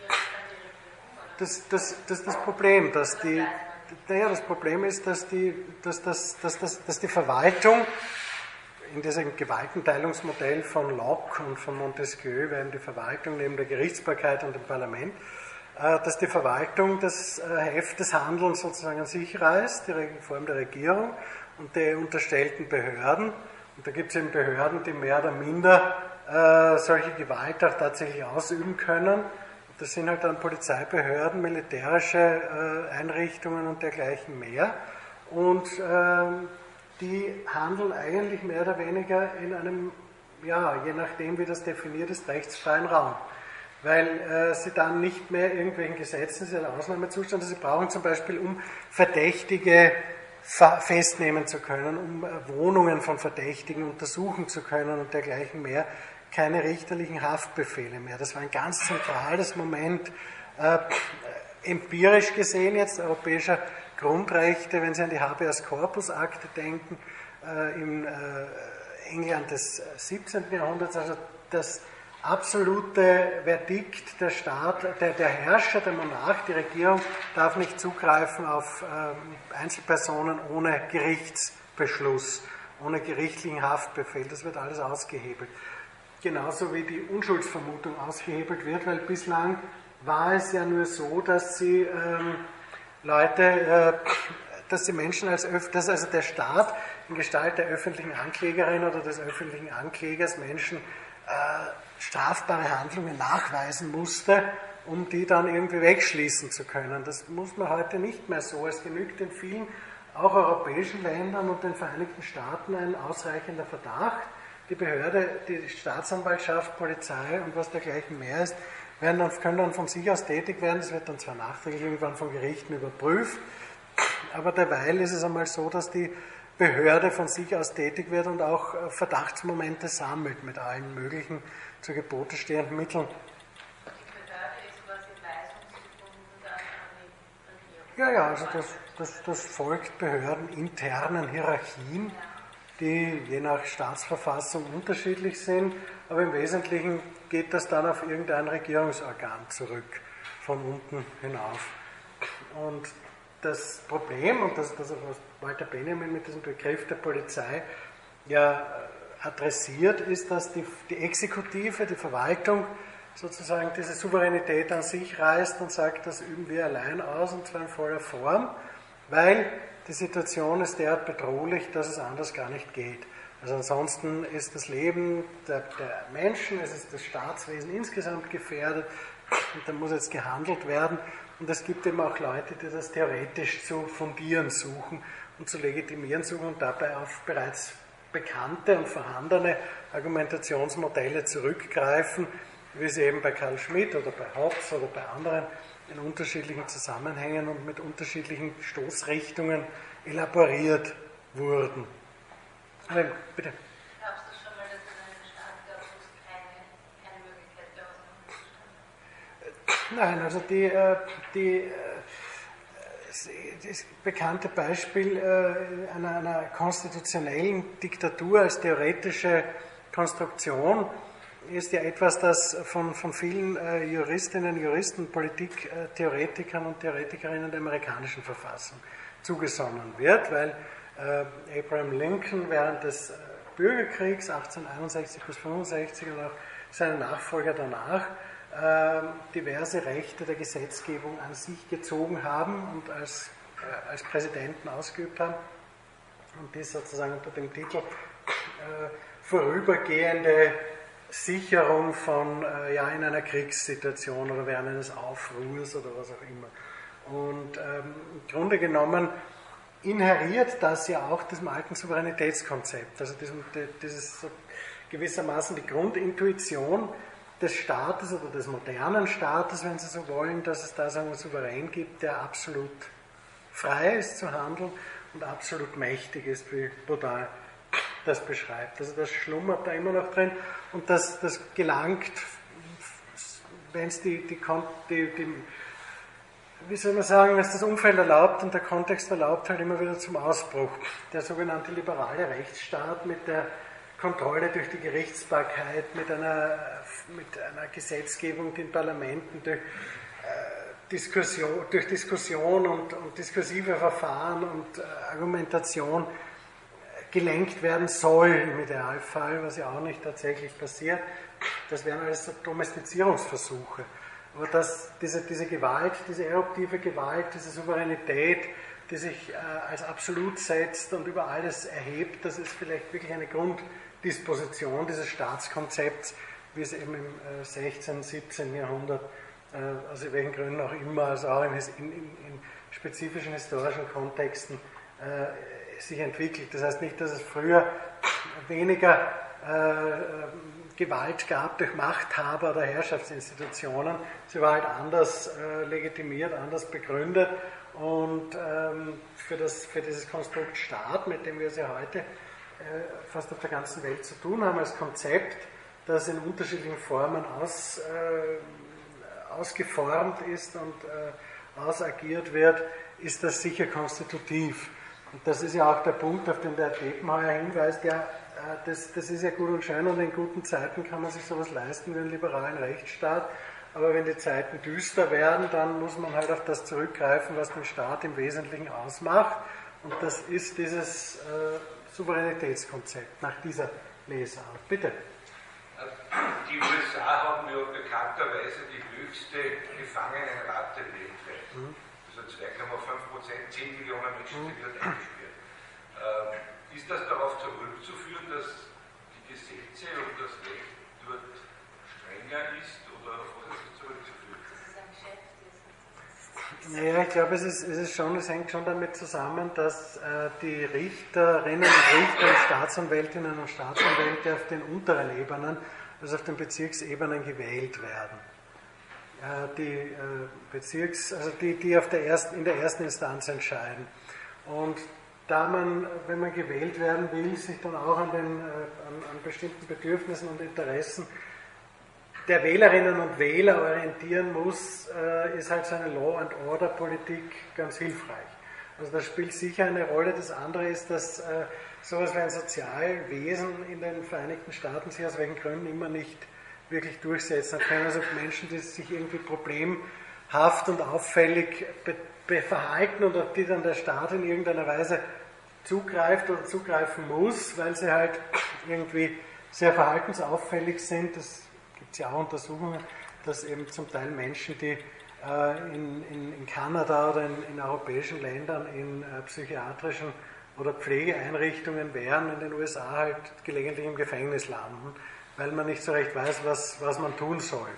äh, das, das, das ist das Problem, dass die, naja, das Problem ist, dass die, dass, dass, dass, dass, dass die Verwaltung in diesem Gewaltenteilungsmodell von Locke und von Montesquieu werden die Verwaltung neben der Gerichtsbarkeit und dem Parlament, äh, dass die Verwaltung das äh, Heft des Handelns sozusagen an sich reißt, die Form der Regierung und der unterstellten Behörden. Und da gibt es eben Behörden, die mehr oder minder äh, solche Gewalt auch tatsächlich ausüben können. Das sind halt dann Polizeibehörden, militärische Einrichtungen und dergleichen mehr. Und ähm, die handeln eigentlich mehr oder weniger in einem, ja, je nachdem wie das definiert ist, rechtsfreien Raum. Weil äh, sie dann nicht mehr irgendwelchen Gesetzen, sie sind Ausnahmezustand, sie brauchen zum Beispiel, um Verdächtige festnehmen zu können, um äh, Wohnungen von Verdächtigen untersuchen zu können und dergleichen mehr, keine richterlichen Haftbefehle mehr. Das war ein ganz zentrales Moment, äh, empirisch gesehen jetzt, europäischer Grundrechte, wenn Sie an die Habeas Corpus Akte denken, äh, im äh, England des 17. Jahrhunderts, also das absolute Verdikt der Staat, der, der Herrscher, der Monarch, die Regierung darf nicht zugreifen auf äh, Einzelpersonen ohne Gerichtsbeschluss, ohne gerichtlichen Haftbefehl. Das wird alles ausgehebelt. Genauso wie die Unschuldsvermutung ausgehebelt wird, weil bislang war es ja nur so, dass sie ähm, Leute, äh, dass die Menschen als dass also der Staat in Gestalt der öffentlichen Anklägerin oder des öffentlichen Anklägers Menschen äh, strafbare Handlungen nachweisen musste, um die dann irgendwie wegschließen zu können. Das muss man heute nicht mehr so. Es genügt in vielen, auch europäischen Ländern und den Vereinigten Staaten ein ausreichender Verdacht. Die Behörde, die Staatsanwaltschaft, Polizei und was dergleichen mehr ist, werden dann, können dann von sich aus tätig werden. Das wird dann zwar nachträglich irgendwann von Gerichten überprüft, aber derweil ist es einmal so, dass die Behörde von sich aus tätig wird und auch äh, Verdachtsmomente sammelt mit allen möglichen zu Gebote stehenden Mitteln. Ja, ja, also das, das, das folgt behördeninternen Hierarchien, die je nach Staatsverfassung unterschiedlich sind, aber im Wesentlichen geht das dann auf irgendein Regierungsorgan zurück, von unten hinauf. Und das Problem, und das, das was Walter Benjamin mit diesem Begriff der Polizei ja adressiert, ist, dass die, die Exekutive, die Verwaltung sozusagen diese Souveränität an sich reißt und sagt, das üben wir allein aus und zwar in voller Form, weil die Situation ist derart bedrohlich, dass es anders gar nicht geht. Also ansonsten ist das Leben der, der, Menschen, es ist das Staatswesen insgesamt gefährdet und da muss jetzt gehandelt werden. Und es gibt eben auch Leute, die das theoretisch zu fundieren suchen und zu legitimieren suchen und dabei auf bereits bekannte und vorhandene Argumentationsmodelle zurückgreifen, wie sie eben bei Karl Schmidt oder bei Hobbes oder bei anderen in unterschiedlichen Zusammenhängen und mit unterschiedlichen Stoßrichtungen elaboriert wurden. Bitte. Glaubst du schon mal, dass es einen Staat gab, wo es keine, keine Möglichkeit der Ausnahme Nein, also die, äh, die äh, das bekannte Beispiel äh, einer, einer konstitutionellen Diktatur als theoretische Konstruktion ist ja etwas, das von, von vielen äh, Juristinnen, Juristen, Politiktheoretikern und Theoretikerinnen der amerikanischen Verfassung zugesonnen wird, weil äh, Abraham Lincoln während des äh, Bürgerkriegs 1861 bis 65 und auch seine Nachfolger danach äh, diverse Rechte der Gesetzgebung an sich gezogen haben und als, äh, als Präsidenten ausgeübt haben und dies sozusagen unter dem Titel äh, vorübergehende Sicherung von, äh, ja, in einer Kriegssituation oder während eines Aufruhrs oder was auch immer. Und ähm, im Grunde genommen inheriert das ja auch diesem alten Souveränitätskonzept, also diesem, dieses gewissermaßen die Grundintuition des Staates oder des modernen Staates, wenn Sie so wollen, dass es da so einen Souverän gibt, der absolut frei ist zu handeln und absolut mächtig ist, wie Baudin das beschreibt. Also das schlummert da immer noch drin und das, das gelangt, wenn es die, die, die, die, wie soll man sagen, es das Umfeld erlaubt und der Kontext erlaubt, halt immer wieder zum Ausbruch. Der sogenannte liberale Rechtsstaat mit der Kontrolle durch die Gerichtsbarkeit, mit einer, mit einer Gesetzgebung, den Parlamenten, durch, äh, Diskussion, durch Diskussion und, und diskursive Verfahren und äh, Argumentation gelenkt werden soll im Idealfall, was ja auch nicht tatsächlich passiert. Das wären alles so Domestizierungsversuche. Aber dass diese, diese Gewalt, diese eruptive Gewalt, diese Souveränität, die sich äh, als absolut setzt und über alles erhebt, das ist vielleicht wirklich eine Grunddisposition dieses Staatskonzepts, wie es eben im äh, 16., 17. Jahrhundert, äh, aus welchen Gründen auch immer, also auch in, in, in spezifischen historischen Kontexten, äh, sich entwickelt. Das heißt nicht, dass es früher weniger äh, Gewalt gab durch Machthaber oder Herrschaftsinstitutionen. Sie war halt anders äh, legitimiert, anders begründet. Und ähm, für, das, für dieses Konstrukt Staat, mit dem wir es ja heute äh, fast auf der ganzen Welt zu tun haben, als Konzept, das in unterschiedlichen Formen aus, äh, ausgeformt ist und äh, ausagiert wird, ist das sicher konstitutiv. Und das ist ja auch der Punkt, auf den der Depenheuer hinweist, äh, das, das ist ja gut und schön und in guten Zeiten kann man sich sowas leisten wie einen liberalen Rechtsstaat. Aber wenn die Zeiten düster werden, dann muss man halt auf das zurückgreifen, was den Staat im Wesentlichen ausmacht. Und das ist dieses äh, Souveränitätskonzept nach dieser Lesart. Bitte. Die USA haben ja bekannterweise die höchste Gefangenenrate weltweit. Mhm. 2,5 Prozent, 10 Millionen Menschen sind dort eingesperrt. Ähm, ist das darauf zurückzuführen, dass die Gesetze und das Recht dort strenger ist oder auf was ist das zurückzuführen? Naja, ich glaube, es ist, es ist schon, es hängt schon damit zusammen, dass äh, die Richterinnen und Richter und Staatsanwältinnen und Staatsanwälte auf den unteren Ebenen, also auf den Bezirksebenen gewählt werden die äh, Bezirks, also die, die auf der ersten, in der ersten Instanz entscheiden. Und da man, wenn man gewählt werden will, sich dann auch an, den, äh, an, an bestimmten Bedürfnissen und Interessen der Wählerinnen und Wähler orientieren muss, äh, ist halt so eine Law-and-Order-Politik ganz hilfreich. Also das spielt sicher eine Rolle. Das andere ist, dass sowas wie ein Sozialwesen in den Vereinigten Staaten sich aus welchen Gründen immer nicht wirklich durchsetzen können. Also Menschen, die sich irgendwie problemhaft und auffällig verhalten und auf die dann der Staat in irgendeiner Weise zugreift oder zugreifen muss, weil sie halt irgendwie sehr verhaltensauffällig sind. Das gibt es ja auch Untersuchungen, dass eben zum Teil Menschen, die äh, in, in, in, Kanada oder in, in, europäischen Ländern in äh, psychiatrischen oder Pflegeeinrichtungen wären, in den USA halt gelegentlich im Gefängnis landen weil man nicht so recht weiß, was, was man tun soll.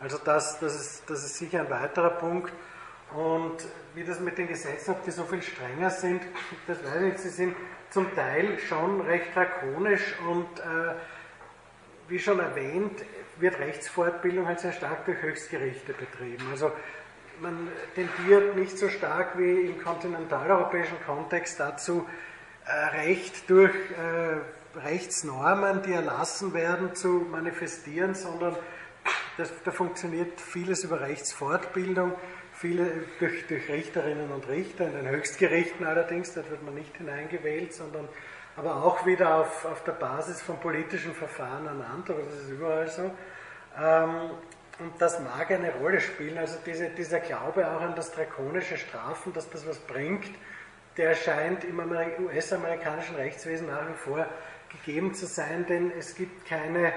Also das, das, ist, das ist sicher ein weiterer Punkt. Und wie das mit den Gesetzen, ob die so viel strenger sind, das weiß ich nicht. Sie sind zum Teil schon recht drakonisch und äh, wie schon erwähnt, wird Rechtsfortbildung halt sehr stark durch Höchstgerichte betrieben. Also man tendiert nicht so stark wie im kontinentaleuropäischen Kontext dazu, äh, Recht durch äh, Rechtsnormen, die erlassen werden, zu manifestieren, sondern das, da funktioniert vieles über Rechtsfortbildung, viele durch, durch, Richterinnen und Richter, in den Höchstgerichten allerdings, dort wird man nicht hineingewählt, sondern aber auch wieder auf, auf der Basis von politischen Verfahren ernannt, aber das ist überall so. Ähm, und das mag eine Rolle spielen. Also diese, dieser Glaube auch an das drakonische Strafen, dass das was bringt, der scheint im US-amerikanischen Rechtswesen nach wie vor gegeben zu sein, denn es gibt keine,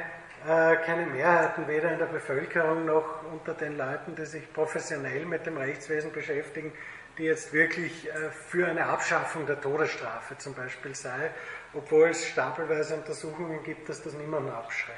äh, keine Mehrheiten, weder in der Bevölkerung noch unter den Leuten, die sich professionell mit dem Rechtswesen beschäftigen, die jetzt wirklich äh, für eine Abschaffung der Todesstrafe zum Beispiel sei, obwohl es stapelweise Untersuchungen gibt, dass das niemanden abschreckt.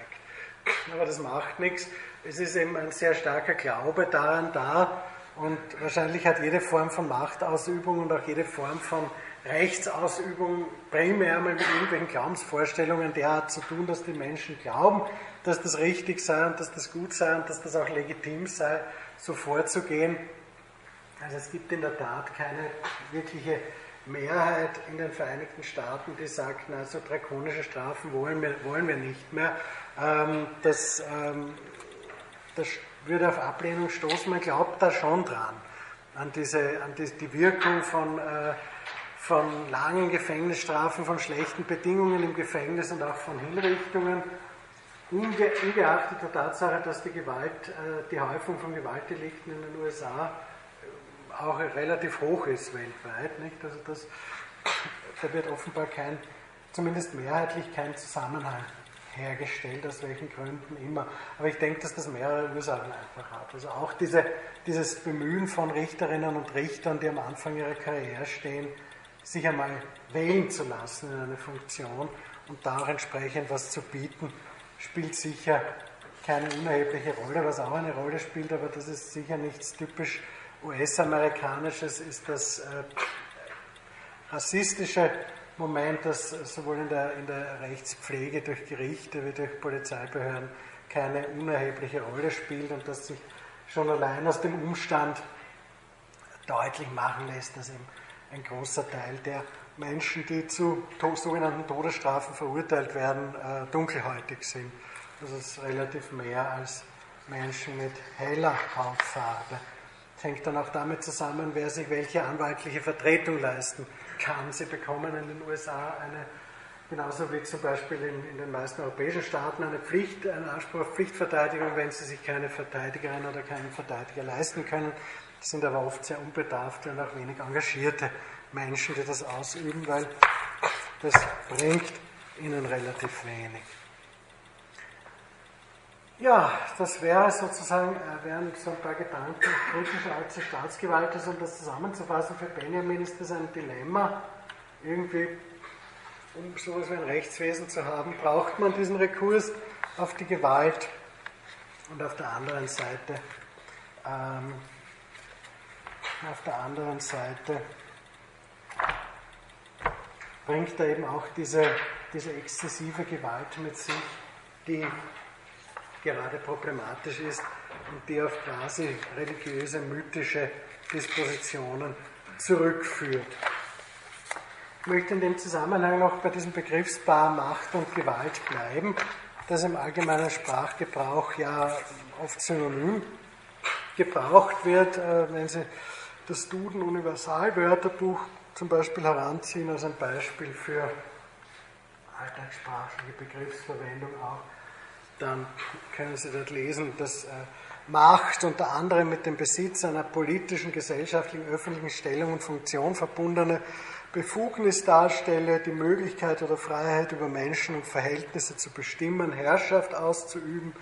Aber das macht nichts es ist eben ein sehr starker Glaube daran da und wahrscheinlich hat jede Form von Machtausübung und auch jede Form von Rechtsausübung primär mal mit irgendwelchen Glaubensvorstellungen derart zu tun, dass die Menschen glauben, dass das richtig sei und dass das gut sei und dass das auch legitim sei, so vorzugehen. Also es gibt in der Tat keine wirkliche Mehrheit in den Vereinigten Staaten, die sagt, na, so drakonische Strafen wollen wir, wollen wir nicht mehr. Ähm, das ähm, das würde auf Ablehnung stoßen. Man glaubt da schon dran, an, diese, an die, die Wirkung von, äh, von langen Gefängnisstrafen, von schlechten Bedingungen im Gefängnis und auch von Hinrichtungen. Unge, ungeachtet der Tatsache, dass die Gewalt, äh, die Häufung von Gewaltdelikten in den USA äh, auch relativ hoch ist weltweit. Nicht? Also das, da wird offenbar kein, zumindest mehrheitlich kein Zusammenhang hergestellt, aus welchen Gründen immer. Aber ich denke, dass das mehrere Ursachen einfach hat. Also auch diese, dieses Bemühen von Richterinnen und Richtern, die am Anfang ihrer Karriere stehen, sich einmal wählen zu lassen in eine Funktion und da auch entsprechend was zu bieten, spielt sicher keine unerhebliche Rolle. Was auch eine Rolle spielt, aber das ist sicher nichts typisch US-amerikanisches, ist das äh, rassistische Moment, dass sowohl in der, in der Rechtspflege durch Gerichte wie durch Polizeibehörden keine unerhebliche Rolle spielt und dass sich schon allein aus dem Umstand deutlich machen lässt, dass eben ein großer Teil der Menschen, die zu sogenannten Todesstrafen verurteilt werden, äh, dunkelhäutig sind. Das ist relativ mehr als Menschen mit heller Hautfarbe. Das hängt dann auch damit zusammen, wer sich welche anwaltliche Vertretung leisten kann. Sie bekommen in den USA eine, genauso wie zum Beispiel in, in den meisten europäischen Staaten, eine Pflicht, einen Anspruch auf Pflichtverteidigung, wenn sie sich keine Verteidigerin oder keinen Verteidiger leisten können. Sind aber oft sehr unbedarfte und auch wenig engagierte Menschen, die das ausüben, weil das bringt ihnen relativ wenig. Ja, das wäre sozusagen, äh, wären so ein paar Gedanken kritischer als Staatsgewalt ist, um das zusammenzufassen. Für Benjamin ist das ein Dilemma. Irgendwie, um sowas wie ein Rechtswesen zu haben, braucht man diesen Rekurs auf die Gewalt und auf der anderen Seite, ähm, auf der anderen Seite bringt er eben auch diese, diese exzessive Gewalt mit sich, die gerade problematisch ist und die auf quasi religiöse, mythische Dispositionen zurückführt. Ich möchte in dem Zusammenhang noch bei diesem Begriffspaar Macht und Gewalt bleiben, das im allgemeinen Sprachgebrauch ja oft synonym gebraucht wird, äh, wenn Sie das Duden Universalwörterbuch zum Beispiel heranziehen als ein Beispiel für alltagssprachliche Begriffsverwendung auch dann können Sie dort lesen, dass äh, Macht unter anderem mit dem Besitz einer politischen, gesellschaftlichen, öffentlichen Stellung und Funktion verbundene Befugnis darstelle, die Möglichkeit oder Freiheit über Menschen und Verhältnisse zu bestimmen, Herrschaft auszuüben.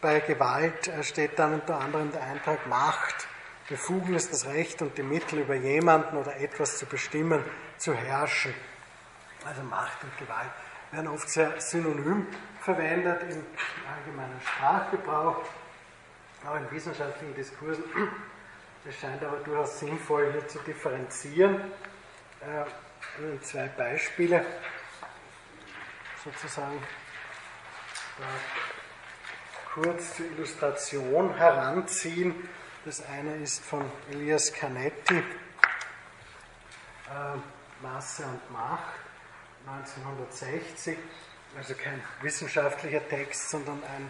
Bei Gewalt äh, steht dann unter anderem der Eintrag Macht, Befugnis, das Recht und die Mittel über jemanden oder etwas zu bestimmen, zu herrschen. Also Macht und Gewalt werden oft sehr synonym verwendet im allgemeinen Sprachgebrauch, auch in wissenschaftlichen Diskursen. Es scheint aber durchaus sinnvoll, hier zu differenzieren. Äh, zwei Beispiele sozusagen kurz zur Illustration heranziehen. Das eine ist von Elias Canetti, äh, Masse und Macht, 1960. Also kein wissenschaftlicher Text, sondern ein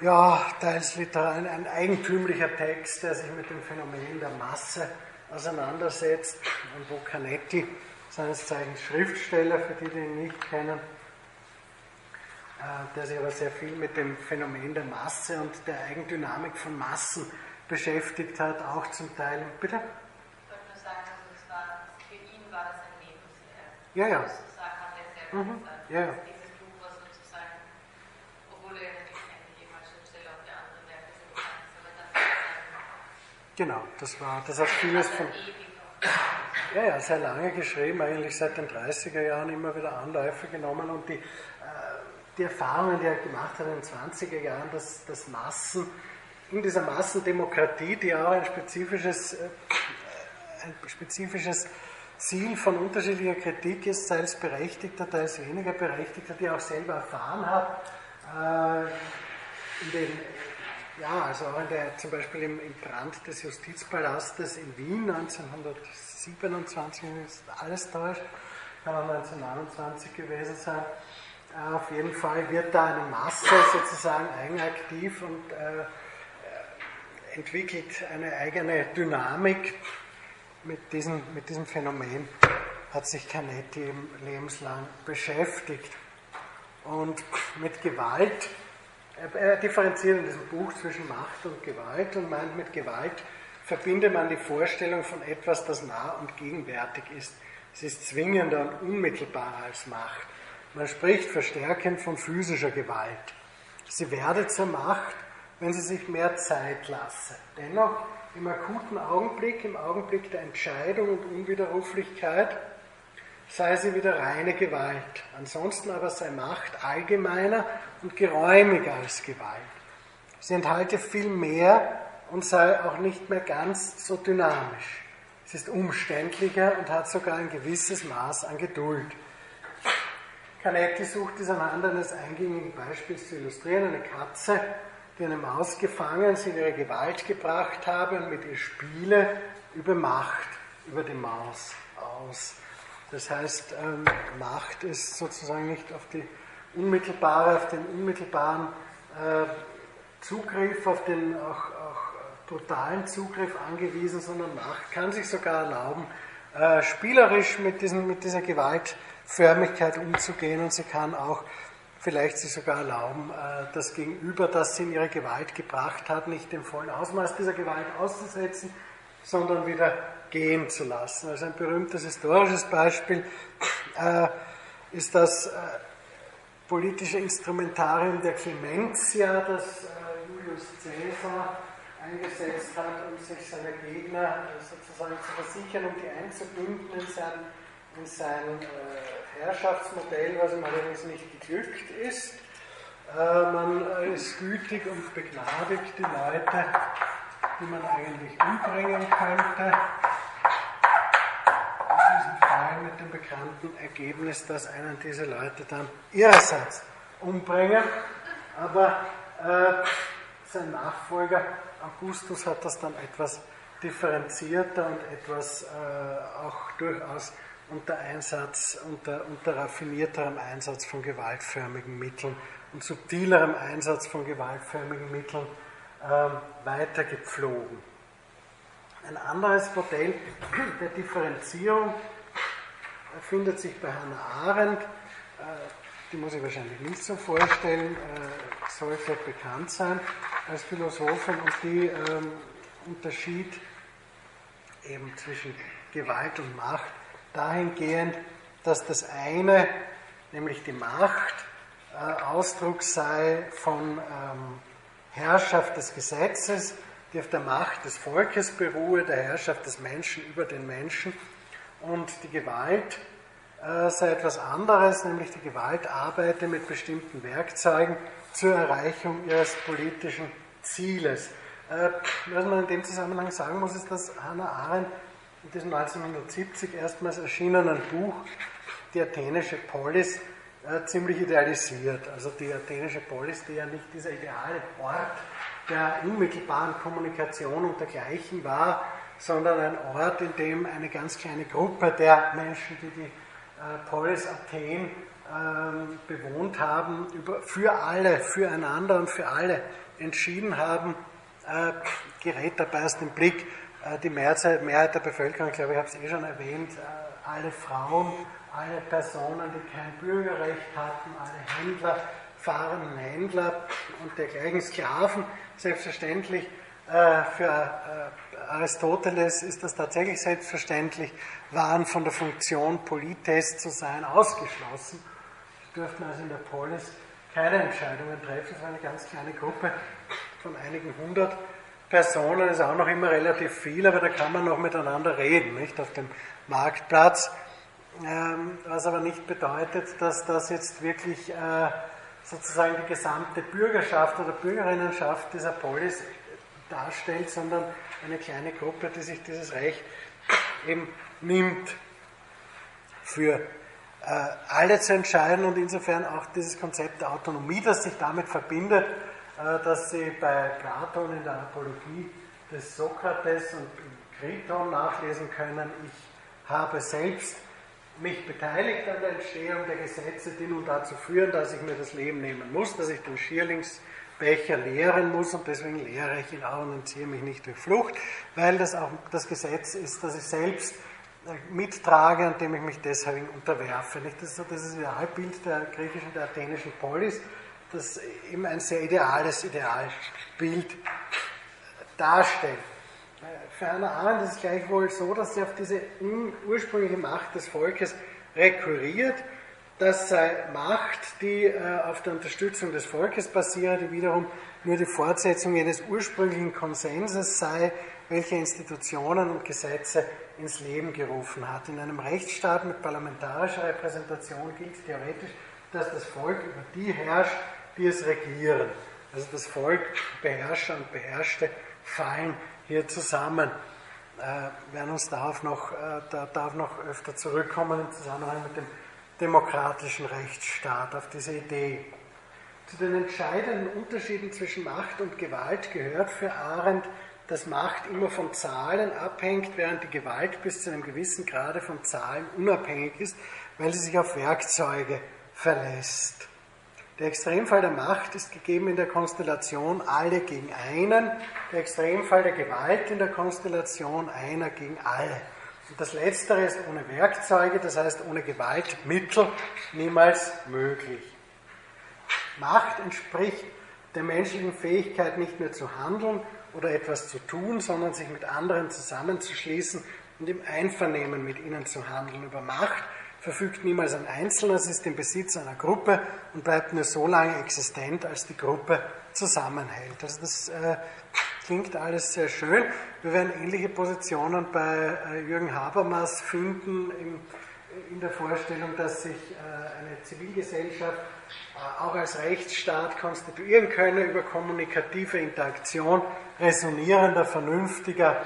ja, teils literar, ein, ein eigentümlicher Text, der sich mit dem Phänomen der Masse auseinandersetzt und wo Canetti, seines Zeichens Schriftsteller, für die, die ihn nicht kennen, äh, der sich aber sehr viel mit dem Phänomen der Masse und der Eigendynamik von Massen beschäftigt hat, auch zum Teil. Bitte? Ich wollte nur sagen, also es war, für ihn war das ein Lebenswerk. Ja, ja. Sozusagen hat er selber Mhm. gesagt. Ja, ja. Dieses Buch war sozusagen, obwohl er natürlich eigentlich als Schriftsteller auch für andere Werke ist, aber das war sein Genau, das war, das hat vieles von, ja, ja, sehr lange geschrieben, eigentlich seit den 30er Jahren immer wieder Anläufe genommen und die, äh, die Erfahrungen, die er gemacht hat in den 20er Jahren, dass, dass Massen in dieser Massendemokratie, die auch ein spezifisches, äh, ein spezifisches Ziel von unterschiedlicher Kritik ist, teils berechtigter, teils weniger berechtigter, die auch selber erfahren hat, äh, in den, ja, also auch in der, zum Beispiel im, im Brand des Justizpalastes in Wien 1927, ist alles täuscht, kann auch 1929 gewesen sein. Äh, auf jeden Fall wird da eine Masse sozusagen eigenaktiv und äh, entwickelt eine eigene Dynamik. Mit diesem, mit diesem Phänomen hat sich Canetti eben lebenslang beschäftigt. Und mit Gewalt, er, er differenziert in diesem Buch zwischen Macht und Gewalt und meint, mit Gewalt verbindet man die Vorstellung von etwas, das nah und gegenwärtig ist. Es ist zwingender und unmittelbarer als Macht. Man spricht verstärkend von physischer Gewalt. Sie werde zur Macht, wenn sie sich mehr Zeit lasse. Dennoch im akuten Augenblick, im Augenblick der Entscheidung und Unwiderruflichkeit, sei sie wieder reine Gewalt. Ansonsten aber sei Macht allgemeiner und geräumiger als Gewalt. Sie enthalte viel mehr und sei auch nicht mehr ganz so dynamisch. Sie ist umständlicher und hat sogar ein gewisses Maß an Geduld. Canetti sucht dies anhand eines eingängigen Beispiels zu illustrieren. Eine Katze, die eine Maus gefangen, sie in ihre Gewalt gebracht habe und mit ihr spiele über Macht, über die Maus aus. Das heißt, ähm, Macht ist sozusagen nicht auf die unmittelbare, auf den unmittelbaren äh, Zugriff, auf den auch, auch brutalen Zugriff angewiesen, sondern Macht kann sich sogar erlauben, äh, spielerisch mit, diesen, mit dieser Gewaltförmigkeit umzugehen und sie kann auch vielleicht sich sogar erlauben, äh, das Gegenüber, das sie in ihre Gewalt gebracht hat, nicht im vollen Ausmaß dieser Gewalt auszusetzen, sondern wieder gehen zu lassen. Also ein berühmtes historisches Beispiel äh, ist das äh, politische Instrumentarium der Clementia, das äh, Julius Caesar eingesetzt hat, um sich seine Gegner äh, sozusagen zu versichern, um die einzubinden in sein, in sein äh, Herrschaftsmodell, was ihm allerdings nicht geglückt ist. Äh, man ist gütig und begnadigt die Leute, die man eigentlich umbringen könnte. In diesem Fall mit dem bekannten Ergebnis, dass einen diese Leute dann ihrerseits umbringen. Aber äh, sein Nachfolger Augustus hat das dann etwas differenzierter und etwas äh, auch durchaus unter Einsatz, unter, unter raffinierterem Einsatz von gewaltförmigen Mitteln und subtilerem Einsatz von gewaltförmigen Mitteln ähm, weitergepflogen. Ein anderes Modell der Differenzierung findet sich bei Hannah Arendt. Äh, die muss ich wahrscheinlich nicht so vorstellen, äh, sollte bekannt sein als Philosophin und die ähm, unterschied eben zwischen Gewalt und Macht dahingehend, dass das eine, nämlich die Macht, äh, Ausdruck sei von ähm, Herrschaft des Gesetzes, die auf der Macht des Volkes beruhe, der Herrschaft des Menschen über den Menschen. Und die Gewalt äh, sei etwas anderes, nämlich die Gewalt arbeite mit bestimmten Werkzeugen zur Erreichung ihres politischen Zieles. Äh, was man in dem Zusammenhang sagen muss, ist, dass Hannah Arendt in diesem 1970 erstmals erschienenen Buch Die athenische Polis äh, ziemlich idealisiert. Also die athenische Polis, die ja nicht dieser ideale Ort der unmittelbaren Kommunikation und dergleichen war, sondern ein Ort, in dem eine ganz kleine Gruppe der Menschen, die die äh, Polis Athen ähm, bewohnt haben, über, für alle, füreinander und für alle entschieden haben, äh, gerät dabei aus dem Blick die Mehrheit, Mehrheit, der Bevölkerung, glaube, ich habe es eh schon erwähnt, äh, alle Frauen, alle Personen, die kein Bürgerrecht hatten, alle Händler, fahrenden Händler und dergleichen Sklaven, selbstverständlich. Äh, für äh, Aristoteles ist das tatsächlich selbstverständlich, waren von der Funktion Polites zu sein ausgeschlossen. Sie durften also in der Polis keine Entscheidungen treffen. Es war eine ganz kleine Gruppe von einigen hundert Personen, ist auch noch immer relativ viel, aber da kann man noch miteinander reden, nicht auf dem Marktplatz. Ähm, was aber nicht bedeutet, dass das jetzt wirklich äh, sozusagen die gesamte Bürgerschaft oder Bürgerinnenschaft dieser Polis darstellt, sondern eine kleine Gruppe, die sich dieses Recht eben nimmt, für äh, alle zu entscheiden und insofern auch dieses Konzept der Autonomie, das sich damit verbindet, dass Sie bei Platon in der Apologie des Sokrates und Kriton nachlesen können, ich habe selbst mich beteiligt an der Entstehung der Gesetze, die nun dazu führen, dass ich mir das Leben nehmen muss, dass ich den Schierlingsbecher leeren muss und deswegen lehre ich ihn auch und entziehe mich nicht durch Flucht, weil das auch das Gesetz ist, das ich selbst äh, mittrage und dem ich mich deshalb unterwerfe. Das ist so das Idealbild der griechischen, der athenischen Polis, das eben ein sehr ideales Idealbild darstellt. Für Hannah Arendt ist es gleichwohl so, dass sie auf diese ursprüngliche Macht des Volkes rekurriert. Das sei Macht, die äh, auf der Unterstützung des Volkes basiert, die wiederum nur die Fortsetzung jenes ursprünglichen Konsenses sei, welche Institutionen und Gesetze ins Leben gerufen hat. In einem Rechtsstaat mit parlamentarischer Repräsentation gilt theoretisch, dass das Volk über die herrscht, die es regieren. Also das Volk, Beherrscher und Beherrschte fallen hier zusammen. Äh, werden uns darauf noch, äh, da, darauf noch öfter zurückkommen im Zusammenhang mit dem demokratischen Rechtsstaat, auf diese Idee. Zu den entscheidenden Unterschieden zwischen Macht und Gewalt gehört für Arendt, dass Macht immer von Zahlen abhängt, während die Gewalt bis zu einem gewissen Grade von Zahlen unabhängig ist, weil sie sich auf Werkzeuge verlässt. Der Extremfall der Macht ist gegeben in der Konstellation alle gegen einen, der Extremfall der Gewalt in der Konstellation einer gegen alle. Und das Letztere ist ohne Werkzeuge, das heißt ohne Gewaltmittel, niemals möglich. Macht entspricht der menschlichen Fähigkeit nicht nur zu handeln oder etwas zu tun, sondern sich mit anderen zusammenzuschließen und im Einvernehmen mit ihnen zu handeln. Über Macht verfügt niemals ein Einzelner, es ist im Besitz einer Gruppe und bleibt nur so lange existent, als die Gruppe zusammenhält. Also das äh, klingt alles sehr schön. Wir werden ähnliche Positionen bei äh, Jürgen Habermas finden im, in der Vorstellung, dass sich äh, eine Zivilgesellschaft äh, auch als Rechtsstaat konstituieren könne über kommunikative Interaktion resonierender, vernünftiger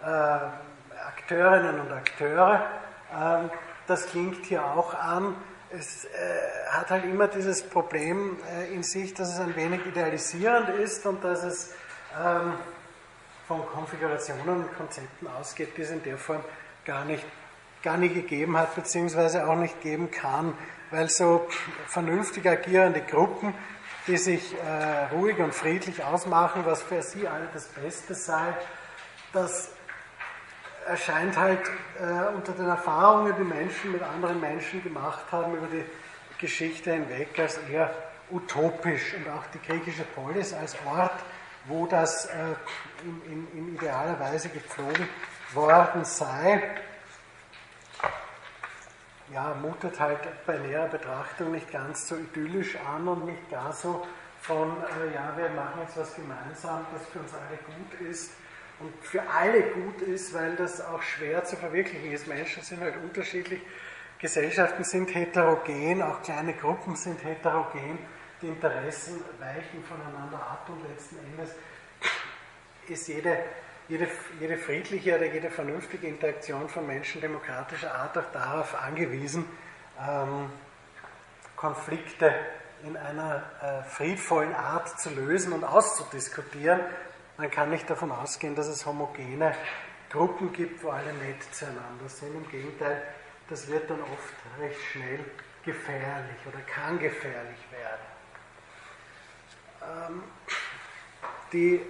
äh, Akteurinnen und Akteure. Ähm, das klingt hier auch an. Es äh, hat halt immer dieses Problem äh, in sich, dass es ein wenig idealisierend ist und dass es ähm, von Konfigurationen und Konzepten ausgeht, die es in der Form gar nicht, gar nie gegeben hat, beziehungsweise auch nicht geben kann, weil so vernünftig agierende Gruppen, die sich äh, ruhig und friedlich ausmachen, was für sie alle das Beste sei, das erscheint halt äh, unter den Erfahrungen, die Menschen mit anderen Menschen gemacht haben über die Geschichte hinweg, als eher utopisch. Und auch die griechische Polis als Ort, wo das äh, in, in, in, idealer Weise gepflogen worden sei, ja, mutet halt bei näherer Betrachtung nicht ganz so idyllisch an und nicht gar so von, äh, ja, wir machen jetzt was gemeinsam, das für uns alle gut ist und für alle gut ist, weil das auch schwer zu verwirklichen ist. Menschen sind halt unterschiedlich, Gesellschaften sind heterogen, auch kleine Gruppen sind heterogen, die Interessen weichen voneinander ab und letzten Endes ist jede, jede, jede friedliche oder jede vernünftige Interaktion von Menschen demokratischer Art auch darauf angewiesen, ähm, Konflikte in einer äh, friedvollen Art zu lösen und auszudiskutieren. Man kann nicht davon ausgehen, dass es homogene Gruppen gibt, wo alle nett zueinander sind. Im Gegenteil, das wird dann oft recht schnell gefährlich oder kann gefährlich werden. Ähm, die,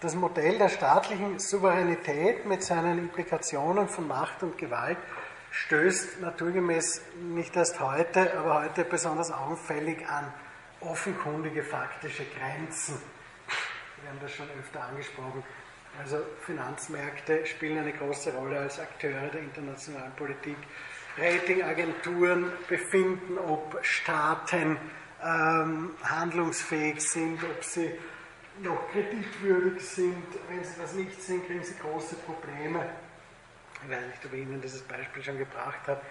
das Modell der staatlichen Souveränität mit seinen Implikationen von Macht und Gewalt stößt naturgemäß nicht erst heute, aber heute besonders augenfällig an offenkundige faktische Grenzen. Haben das schon öfter angesprochen. Also Finanzmärkte spielen eine große Rolle als Akteure der internationalen Politik. Ratingagenturen befinden, ob Staaten ähm, handlungsfähig sind, ob sie noch kreditwürdig sind. Wenn sie das nicht sind, kriegen sie große Probleme. Ich weiß nicht, ob ich Ihnen dieses Beispiel schon gebracht habe.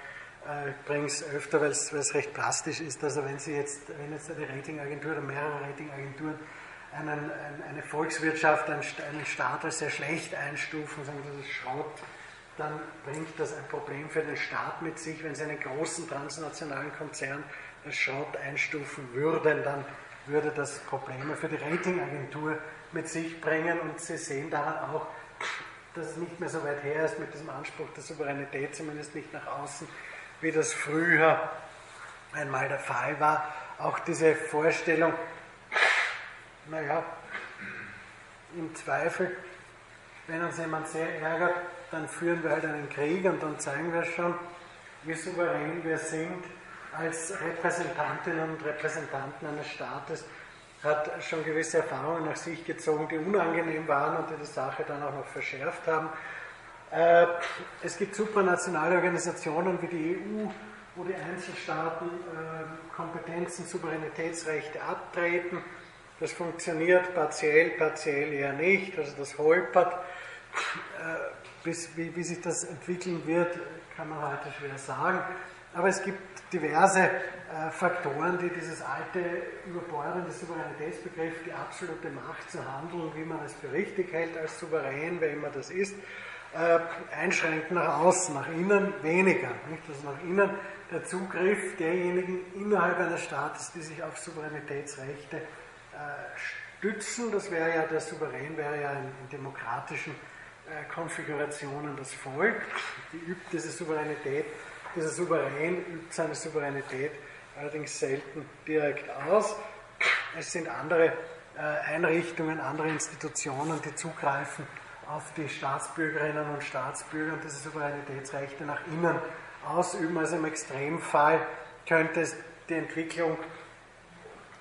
Äh, ich bringe es öfter, weil es recht plastisch ist. Also wenn Sie jetzt, wenn jetzt eine Ratingagentur oder mehrere Ratingagenturen einen, eine Volkswirtschaft, einen Staat als sehr schlecht einstufen, sagen, das ist Schrott, dann bringt das ein Problem für den Staat mit sich. Wenn Sie einen großen transnationalen Konzern als Schrott einstufen würden, dann würde das Probleme für die Ratingagentur mit sich bringen und Sie sehen daran auch, dass es nicht mehr so weit her ist mit diesem Anspruch der Souveränität, zumindest nicht nach außen, wie das früher einmal der Fall war. Auch diese Vorstellung, naja, im Zweifel, wenn uns jemand sehr ärgert, dann führen wir halt einen Krieg und dann zeigen wir schon, wie souverän wir sind als Repräsentantinnen und Repräsentanten eines Staates hat schon gewisse Erfahrungen nach sich gezogen, die unangenehm waren und die die Sache dann auch noch verschärft haben. Äh, es gibt supranationale Organisationen wie die EU, wo die Einzelstaaten äh, Kompetenzen, Souveränitätsrechte abtreten. Das funktioniert partiell, partiell eher nicht, also das holpert. Äh, bis, wie, wie sich das entwickeln wird, kann man heute schwer sagen. Aber es gibt diverse äh, Faktoren, die dieses alte überbordende Souveränitätsbegriff, die absolute Macht zu handeln, wie man es für richtig hält als souverän, wer immer das ist, äh, einschränken nach außen, nach innen weniger. Nicht? Also nach innen der Zugriff derjenigen innerhalb eines Staates, die sich auf Souveränitätsrechte stützen, das wäre ja, der Souverän wäre ja in, in demokratischen äh, Konfigurationen das Volk, die übt diese Souveränität dieser Souverän übt seine Souveränität allerdings selten direkt aus. Es sind andere äh, Einrichtungen, andere Institutionen, die zugreifen auf die Staatsbürgerinnen und Staatsbürger und diese Souveränitätsrechte nach innen ausüben. Also im Extremfall könnte es die Entwicklung,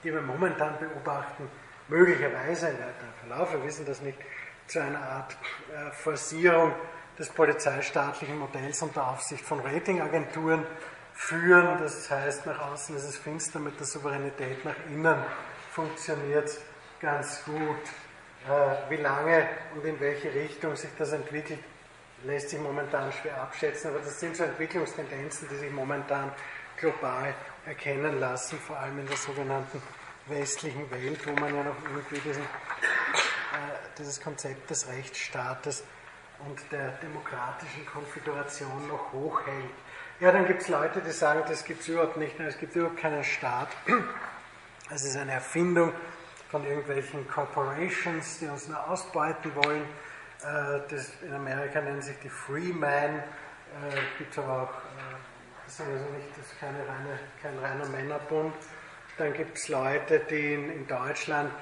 die wir momentan beobachten, möglicherweise im weiteren Verlauf, wir wissen das nicht, zu einer Art äh, Forcierung des polizeistaatlichen Modells unter Aufsicht von Ratingagenturen führen. Das heißt, nach außen ist es finster, mit der Souveränität nach innen funktioniert ganz gut. Äh, wie lange und in welche Richtung sich das entwickelt, lässt sich momentan schwer abschätzen, aber das sind so Entwicklungstendenzen, die sich momentan global erkennen lassen, vor allem in der sogenannten westlichen Welt, wo man ja noch irgendwie diesen, äh, dieses Konzept des Rechtsstaates und der demokratischen Konfiguration noch hochhält. Ja, dann gibt es Leute, die sagen, das gibt es überhaupt nicht, es gibt überhaupt keinen Staat. Es ist eine Erfindung von irgendwelchen Corporations, die uns nur ausbeuten wollen. Äh, das in Amerika nennen sich die Freeman, äh, gibt es aber auch, äh, das ist also nicht, das ist keine reine, kein reiner Männerbund. Dann gibt es Leute, die in, in Deutschland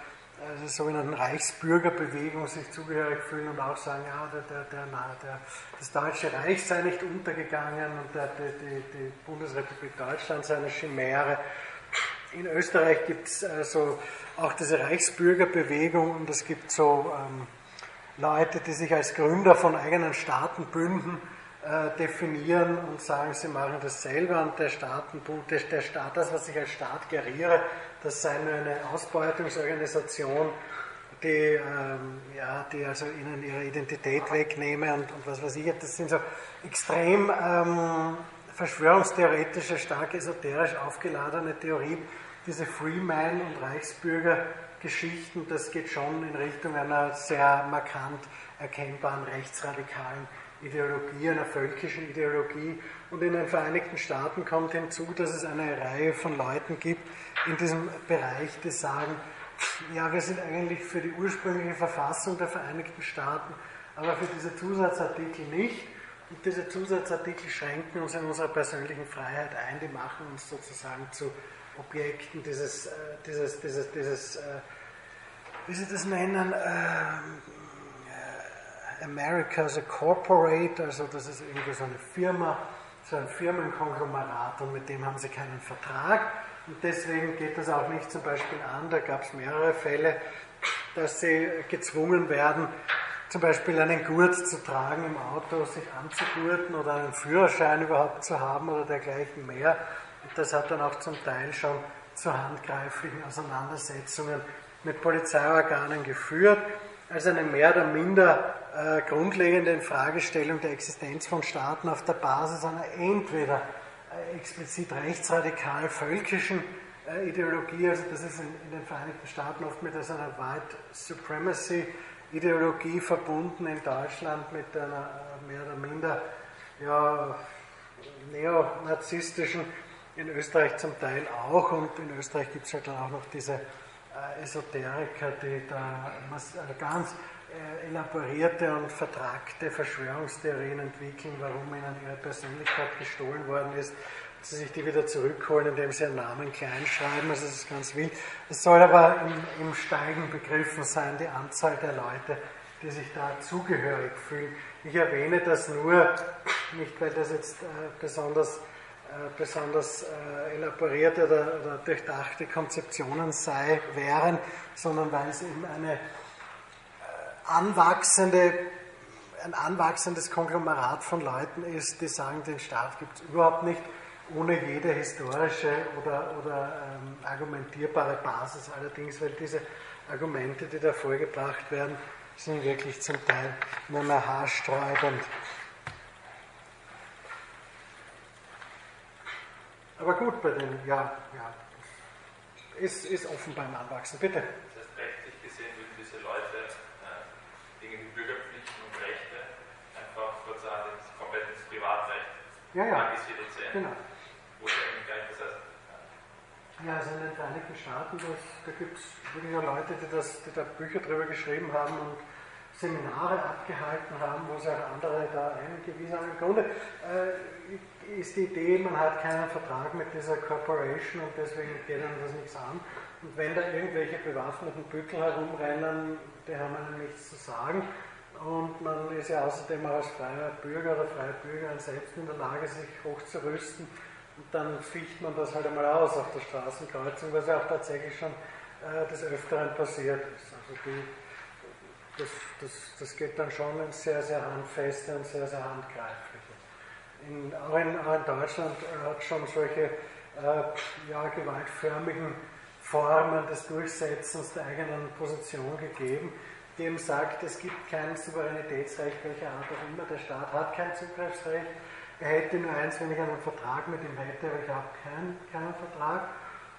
also sogenannten Reichsbürgerbewegung sich zugehörig fühlen und auch sagen, ja, der, der, der, der, das Deutsche Reich sei nicht untergegangen und die, die Bundesrepublik Deutschland sei eine Chimäre. In Österreich gibt es also auch diese Reichsbürgerbewegung und es gibt so ähm, Leute, die sich als Gründer von eigenen Staatenbünden äh, definieren und sagen, sie machen das selber und der, Staatenbund, der, der Staat, das, was ich als Staat geriere, das sei nur eine Ausbeutungsorganisation, die, ähm, ja, die also ihnen ihre Identität wegnehme und, und was weiß ich. Das sind so extrem ähm, verschwörungstheoretische, stark esoterisch aufgeladene Theorien. Diese Freeman- und Reichsbürger-Geschichten, das geht schon in Richtung einer sehr markant erkennbaren rechtsradikalen Ideologie, einer völkischen Ideologie. Und in den Vereinigten Staaten kommt hinzu, dass es eine Reihe von Leuten gibt in diesem Bereich, die sagen, ja, wir sind eigentlich für die ursprüngliche Verfassung der Vereinigten Staaten, aber für diese Zusatzartikel nicht. Und diese Zusatzartikel schränken uns in unserer persönlichen Freiheit ein, die machen uns sozusagen zu Objekten dieses, äh, dieses, dieses, dieses äh, wie Sie das nennen, äh, America as a Corporate, also das ist irgendwie so eine Firma, so ein Firmenkonglomerat und mit dem haben sie keinen Vertrag. Und deswegen geht das auch nicht zum Beispiel an, da gab es mehrere Fälle, dass sie gezwungen werden, zum Beispiel einen Gurt zu tragen im Auto, sich anzugurten oder einen Führerschein überhaupt zu haben oder dergleichen mehr. Und das hat dann auch zum Teil schon zu handgreiflichen Auseinandersetzungen mit Polizeiorganen geführt. Also eine mehr oder minder äh, grundlegende Infragestellung der Existenz von Staaten auf der Basis einer entweder äh, explizit rechtsradikal völkischen äh, Ideologie, also das ist in, in, den Vereinigten Staaten oft mit einer White Supremacy Ideologie verbunden, in Deutschland mit einer äh, mehr oder minder ja, neonazistischen, in Österreich zum Teil auch und in Österreich gibt es halt dann auch noch diese äh, Esoteriker, die da äh, ganz elaborierte und vertragte Verschwörungstheorien entwickeln, warum ihnen ihre Persönlichkeit gestohlen worden ist, sie sich die wieder zurückholen, indem sie ihren Namen klein schreiben. Also das ist ganz wild. Es soll aber im, im Steigen begriffen sein, die Anzahl der Leute, die sich da zugehörig fühlen. Ich erwähne das nur, nicht weil das jetzt äh, besonders, äh, besonders äh, elaborierte oder, oder, durchdachte Konzeptionen sei, wären, sondern weil es eben eine anwachsende, ein anwachsendes Konglomerat von Leuten ist, die sagen, den Staat gibt es überhaupt nicht, ohne jede historische oder, oder ähm, argumentierbare Basis allerdings, weil diese Argumente, die da vorgebracht werden, sind wirklich zum Teil nur mehr haarsträubend. Aber gut, bei den, ja, ja, ist, ist offen beim Anwachsen. Bitte. Ja, ja. Genau. Ja, also in den Vereinigten Staaten, das, da gibt es wirklich Leute, die, das, die da Bücher drüber geschrieben haben und Seminare abgehalten haben, wo sich auch andere da eingewiesen haben. Im Grunde äh, ist die Idee, man hat keinen Vertrag mit dieser Corporation und deswegen geht einem das nichts an. Und wenn da irgendwelche bewaffneten Büttel herumrennen, die haben einem nichts zu sagen. Und man ist ja außerdem auch als freier Bürger oder freie Bürger selbst in der Lage, sich hochzurüsten. Und dann ficht man das halt einmal aus auf der Straßenkreuzung, was ja auch tatsächlich schon äh, des Öfteren passiert ist. Also die, das, das, das geht dann schon ins sehr, sehr handfeste und sehr, sehr handgreifliche. In, auch, in, auch in Deutschland äh, hat schon solche äh, ja, gewaltförmigen Formen des Durchsetzens der eigenen Position gegeben dem sagt, es gibt kein Souveränitätsrecht, welcher Art auch immer, der Staat hat kein Zugriffsrecht. Er hätte nur eins, wenn ich einen Vertrag mit ihm hätte, aber ich habe keinen, keinen Vertrag.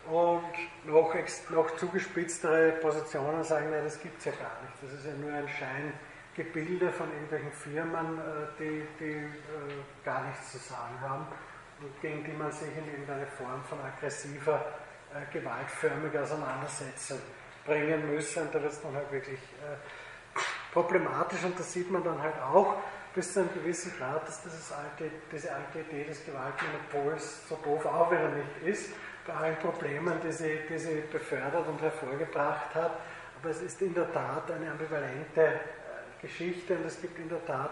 Und noch, noch zugespitztere Positionen sagen, nein, das gibt es ja gar nicht. Das ist ja nur ein Scheingebilde von irgendwelchen Firmen, äh, die, die äh, gar nichts zu sagen haben und gegen die man sich in irgendeine Form von aggressiver, äh, gewaltförmiger Auseinandersetzung bringen müsse. Und da wird es dann halt wirklich äh, problematisch und das sieht man dann halt auch bis zu einem gewissen Grad, dass dieses alte, diese alte Idee des Gewaltmonopols so doof auch wieder nicht ist, bei allen Problemen, die sie, die sie befördert und hervorgebracht hat. Aber es ist in der Tat eine ambivalente äh, Geschichte und es gibt in der Tat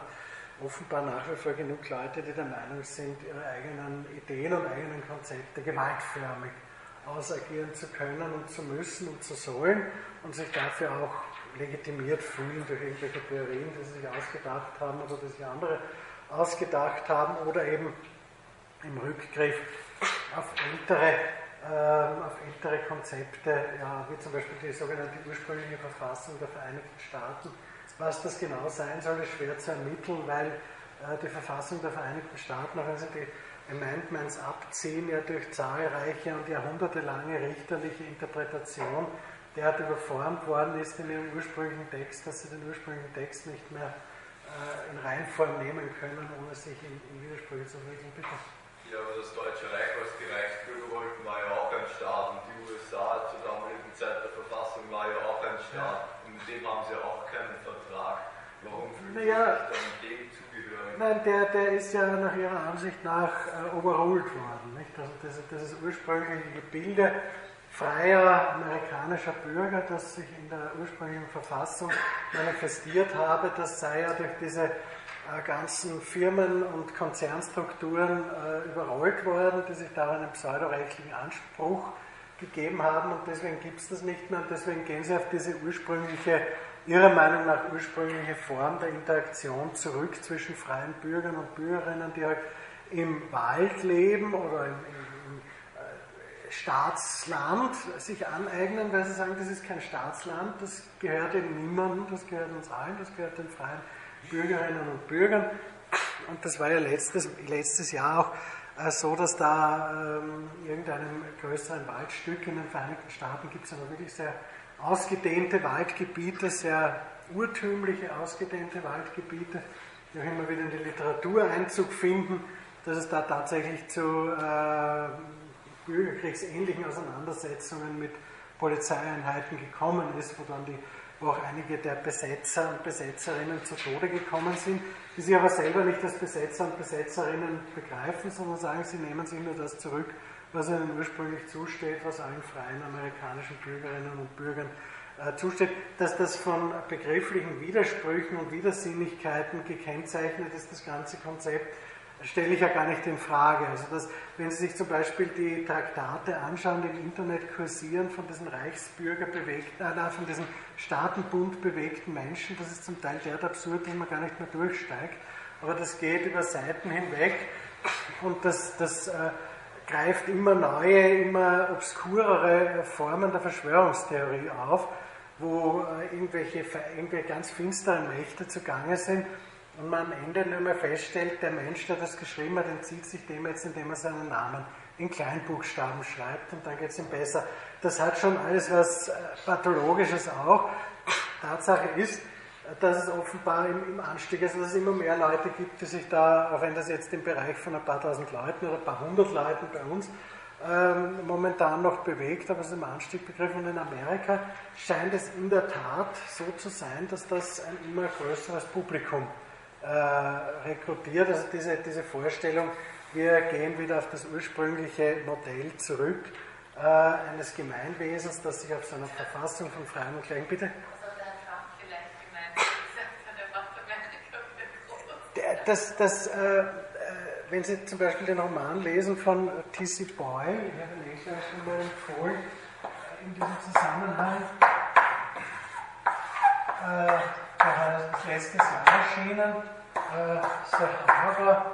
offenbar nach wie vor genug Leute, die der Meinung sind, ihre eigenen Ideen und eigenen Konzepte gewaltförmig ausagieren zu können und zu müssen und zu sollen und sich dafür auch legitimiert fühlen durch irgendwelche Theorien, die sie sich ausgedacht haben oder die sich andere ausgedacht haben oder eben im Rückgriff auf ältere, äh, auf ältere Konzepte, ja, wie zum Beispiel die sogenannte ursprüngliche Verfassung der Vereinigten Staaten. Was das genau sein soll, ist schwer zu ermitteln, weil äh, die Verfassung der Vereinigten Staaten, auch wenn sie die Amendments abziehen, ja durch zahlreiche und jahrhundertelange richterliche Interpretation derart überformt worden ist in ihrem ursprünglichen Text, dass sie den ursprünglichen Text nicht mehr äh, in Reinform nehmen können, ohne sich in, in Widersprüche zu verwickeln. Bitte. Ja, aber das Deutsche Reich, was die Reichsbürger wollten, war ja auch ein Staat und die USA zur damaligen Zeit der Verfassung war ja auch ein Staat ja. und mit dem haben sie auch keinen Vertrag. Warum fühlen naja, sie sich dann dem zugehörig? Nein, der, der ist ja nach ihrer Ansicht nach äh, overruled worden. Nicht? Also das, das ursprüngliche Gebilde freier amerikanischer Bürger, das sich in der ursprünglichen Verfassung manifestiert habe, das sei ja durch diese äh, ganzen Firmen und Konzernstrukturen äh, überrollt worden, die sich daran einen pseudorechtlichen Anspruch gegeben haben und deswegen gibt es das nicht mehr und deswegen gehen sie auf diese ursprüngliche, ihrer Meinung nach ursprüngliche Form der Interaktion zurück zwischen freien Bürgern und Bürgerinnen, die halt im Wald leben oder im, Staatsland sich aneignen, weil sie sagen, das ist kein Staatsland, das gehört eben niemandem, das gehört uns allen, das gehört den freien Bürgerinnen und Bürgern. Und das war ja letztes, letztes Jahr auch äh, so, dass da ähm, irgendeinem größeren Waldstück in den Vereinigten Staaten gibt es aber wirklich sehr ausgedehnte Waldgebiete, sehr urtümliche, ausgedehnte Waldgebiete, die auch immer wieder in die Literatur Einzug finden, dass es da tatsächlich zu äh, bürgerkriegsähnlichen Auseinandersetzungen mit Polizeieinheiten gekommen ist, wo dann die, wo auch einige der Besetzer und Besetzerinnen zu Tode gekommen sind, die sich aber selber nicht als Besetzer und Besetzerinnen begreifen, sondern sagen, sie nehmen sich nur das zurück, was ihnen ursprünglich zusteht, was allen freien amerikanischen Bürgerinnen und Bürgern äh, zusteht, dass das von begrifflichen Widersprüchen und Widersinnigkeiten gekennzeichnet ist, das ganze Konzept, stelle ich ja gar nicht in Frage. Also dass, wenn Sie sich zum Beispiel die Traktate anschauen, die im Internet kursieren von diesen Reichsbürger bewegten, äh, von diesen Staatenbund bewegten Menschen, das ist zum Teil derart absurd, dass man gar nicht mehr durchsteigt. Aber das geht über Seiten hinweg und das, das äh, greift immer neue, immer obskurere Formen der Verschwörungstheorie auf, wo äh, irgendwelche, irgendwelche ganz finsteren Mächte zugange sind und man am Ende nur mehr feststellt, der Mensch, der das geschrieben hat, entzieht sich dem jetzt, indem er seinen Namen in Kleinbuchstaben schreibt und dann geht es ihm besser. Das hat schon alles was äh, Pathologisches auch. Tatsache ist, dass es offenbar im, im Anstieg ist, dass es immer mehr Leute gibt, die sich da, auch wenn das jetzt im Bereich von ein paar tausend Leuten oder ein paar hundert Leuten bei uns ähm, momentan noch bewegt, aber es ist im Anstieg begriffen. Und in Amerika scheint es in der Tat so zu sein, dass das ein immer größeres Publikum äh, rekrutiert. Also diese, diese Vorstellung, wir gehen wieder auf das ursprüngliche Modell zurück äh, eines Gemeinwesens, das sich auf seiner Verfassung von freien und gleichen Bitte. Das, das, äh, äh, wenn Sie zum Beispiel den Roman lesen von T.C. Boyle, ich habe ihn eh schon mal empfohlen, in diesem Zusammenhang, äh, das letztes Jahr erschienen, äh, Sahara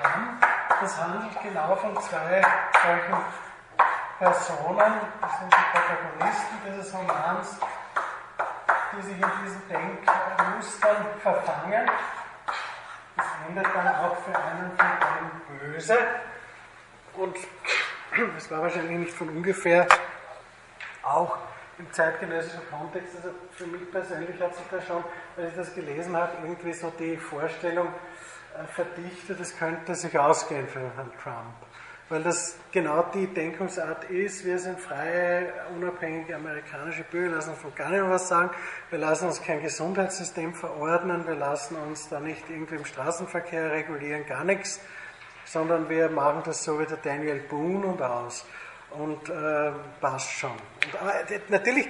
Kam. Das handelt genau von zwei solchen Personen, das sind die Protagonisten dieses Romans, die sich in diesen Denkmustern verfangen. Endet dann auch für einen von beiden böse. Und es war wahrscheinlich nicht von ungefähr auch im zeitgenössischen Kontext, also für mich persönlich hat sich da schon, als ich das gelesen habe, irgendwie so die Vorstellung äh, verdichtet, es könnte sich ausgehen für Herrn Trump. Weil das genau die Denkungsart ist, wir sind freie, unabhängige amerikanische Bürger, lassen uns von gar nicht was sagen, wir lassen uns kein Gesundheitssystem verordnen, wir lassen uns da nicht irgendwie im Straßenverkehr regulieren, gar nichts, sondern wir machen das so wie der Daniel Boone und aus. Und äh, passt schon. Und, äh, natürlich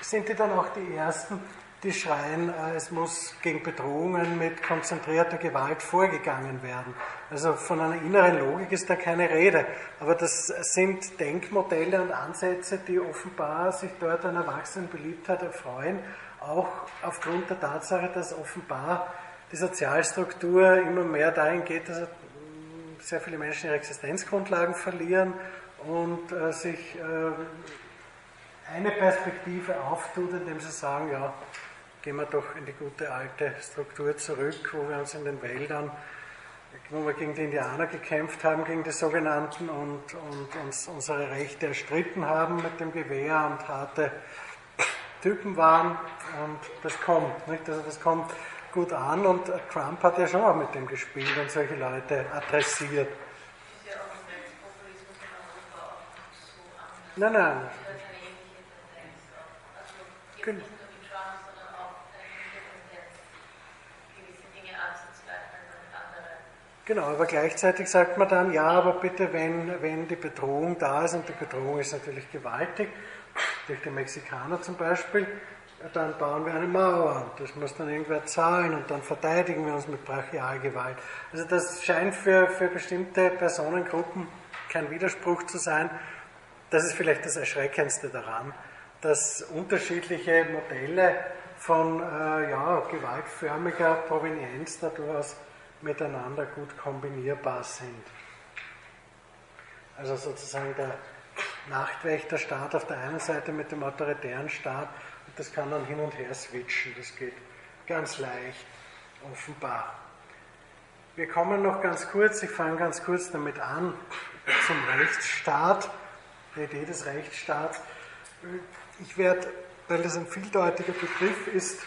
sind die dann auch die Ersten, die schreien, äh, es muss gegen Bedrohungen mit konzentrierter Gewalt vorgegangen werden. Also von einer inneren Logik ist da keine Rede. Aber das sind Denkmodelle und Ansätze, die offenbar sich dort an Erwachsenenbeliebtheit erfreuen, auch aufgrund der Tatsache, dass offenbar die Sozialstruktur immer mehr dahin geht, dass sehr viele Menschen ihre Existenzgrundlagen verlieren und äh, sich äh, eine Perspektive auftut, indem sie sagen, ja, gehen wir doch in die gute alte Struktur zurück, wo wir uns in den Wäldern, wo wir gegen die Indianer gekämpft haben, gegen die sogenannten und, und uns unsere Rechte erstritten haben mit dem Gewehr und harte Typen waren und das kommt, nicht? Also das kommt gut an und Trump hat ja schon auch mit dem gespielt und solche Leute adressiert. Ist ja auch im Rechtspopulismus in Europa auch nicht so anders. Nein, nein. Es hat eine ähnliche Tendenz auch. Also eben Genau. nicht nur wie Trump, sondern auch eine ähnliche Tendenz, gewisse Dinge anzuzweifeln und andere. Genau, aber gleichzeitig sagt man dann, ja, aber bitte, wenn, wenn die Bedrohung da ist, und die Bedrohung ist natürlich gewaltig, durch die Mexikaner zum Beispiel, dann bauen wir eine Mauer und das muss dann irgendwer zahlen und dann verteidigen wir uns mit Brachialgewalt. Also das scheint für, für bestimmte Personengruppen kein Widerspruch zu sein. Das ist vielleicht das Erschreckendste daran, dass unterschiedliche Modelle von äh, ja, gewaltförmiger Provenienz da durchaus miteinander gut kombinierbar sind. Also sozusagen der Nachtwächterstaat auf der einen Seite mit dem autoritären Staat und das kann dann hin und her switchen, das geht ganz leicht, offenbar. Wir kommen noch ganz kurz, ich fange ganz kurz damit an, zum Rechtsstaat, der Idee des Rechtsstaats. Ich werde, weil das ein vieldeutiger Begriff ist,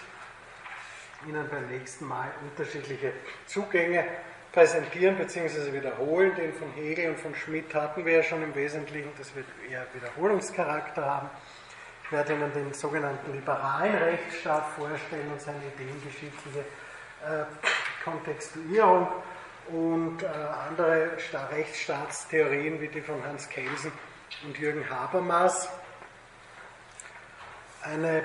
Ihnen beim nächsten Mal unterschiedliche Zugänge präsentieren bzw. wiederholen. Den von Hegel und von Schmidt hatten wir ja schon im Wesentlichen, das wird eher Wiederholungscharakter haben. Ich werde Ihnen den sogenannten liberalen Rechtsstaat vorstellen und seine ideengeschichtliche äh, Kontextuierung und äh, andere Sta Rechtsstaatstheorien wie die von Hans Kelsen und Jürgen Habermas. Eine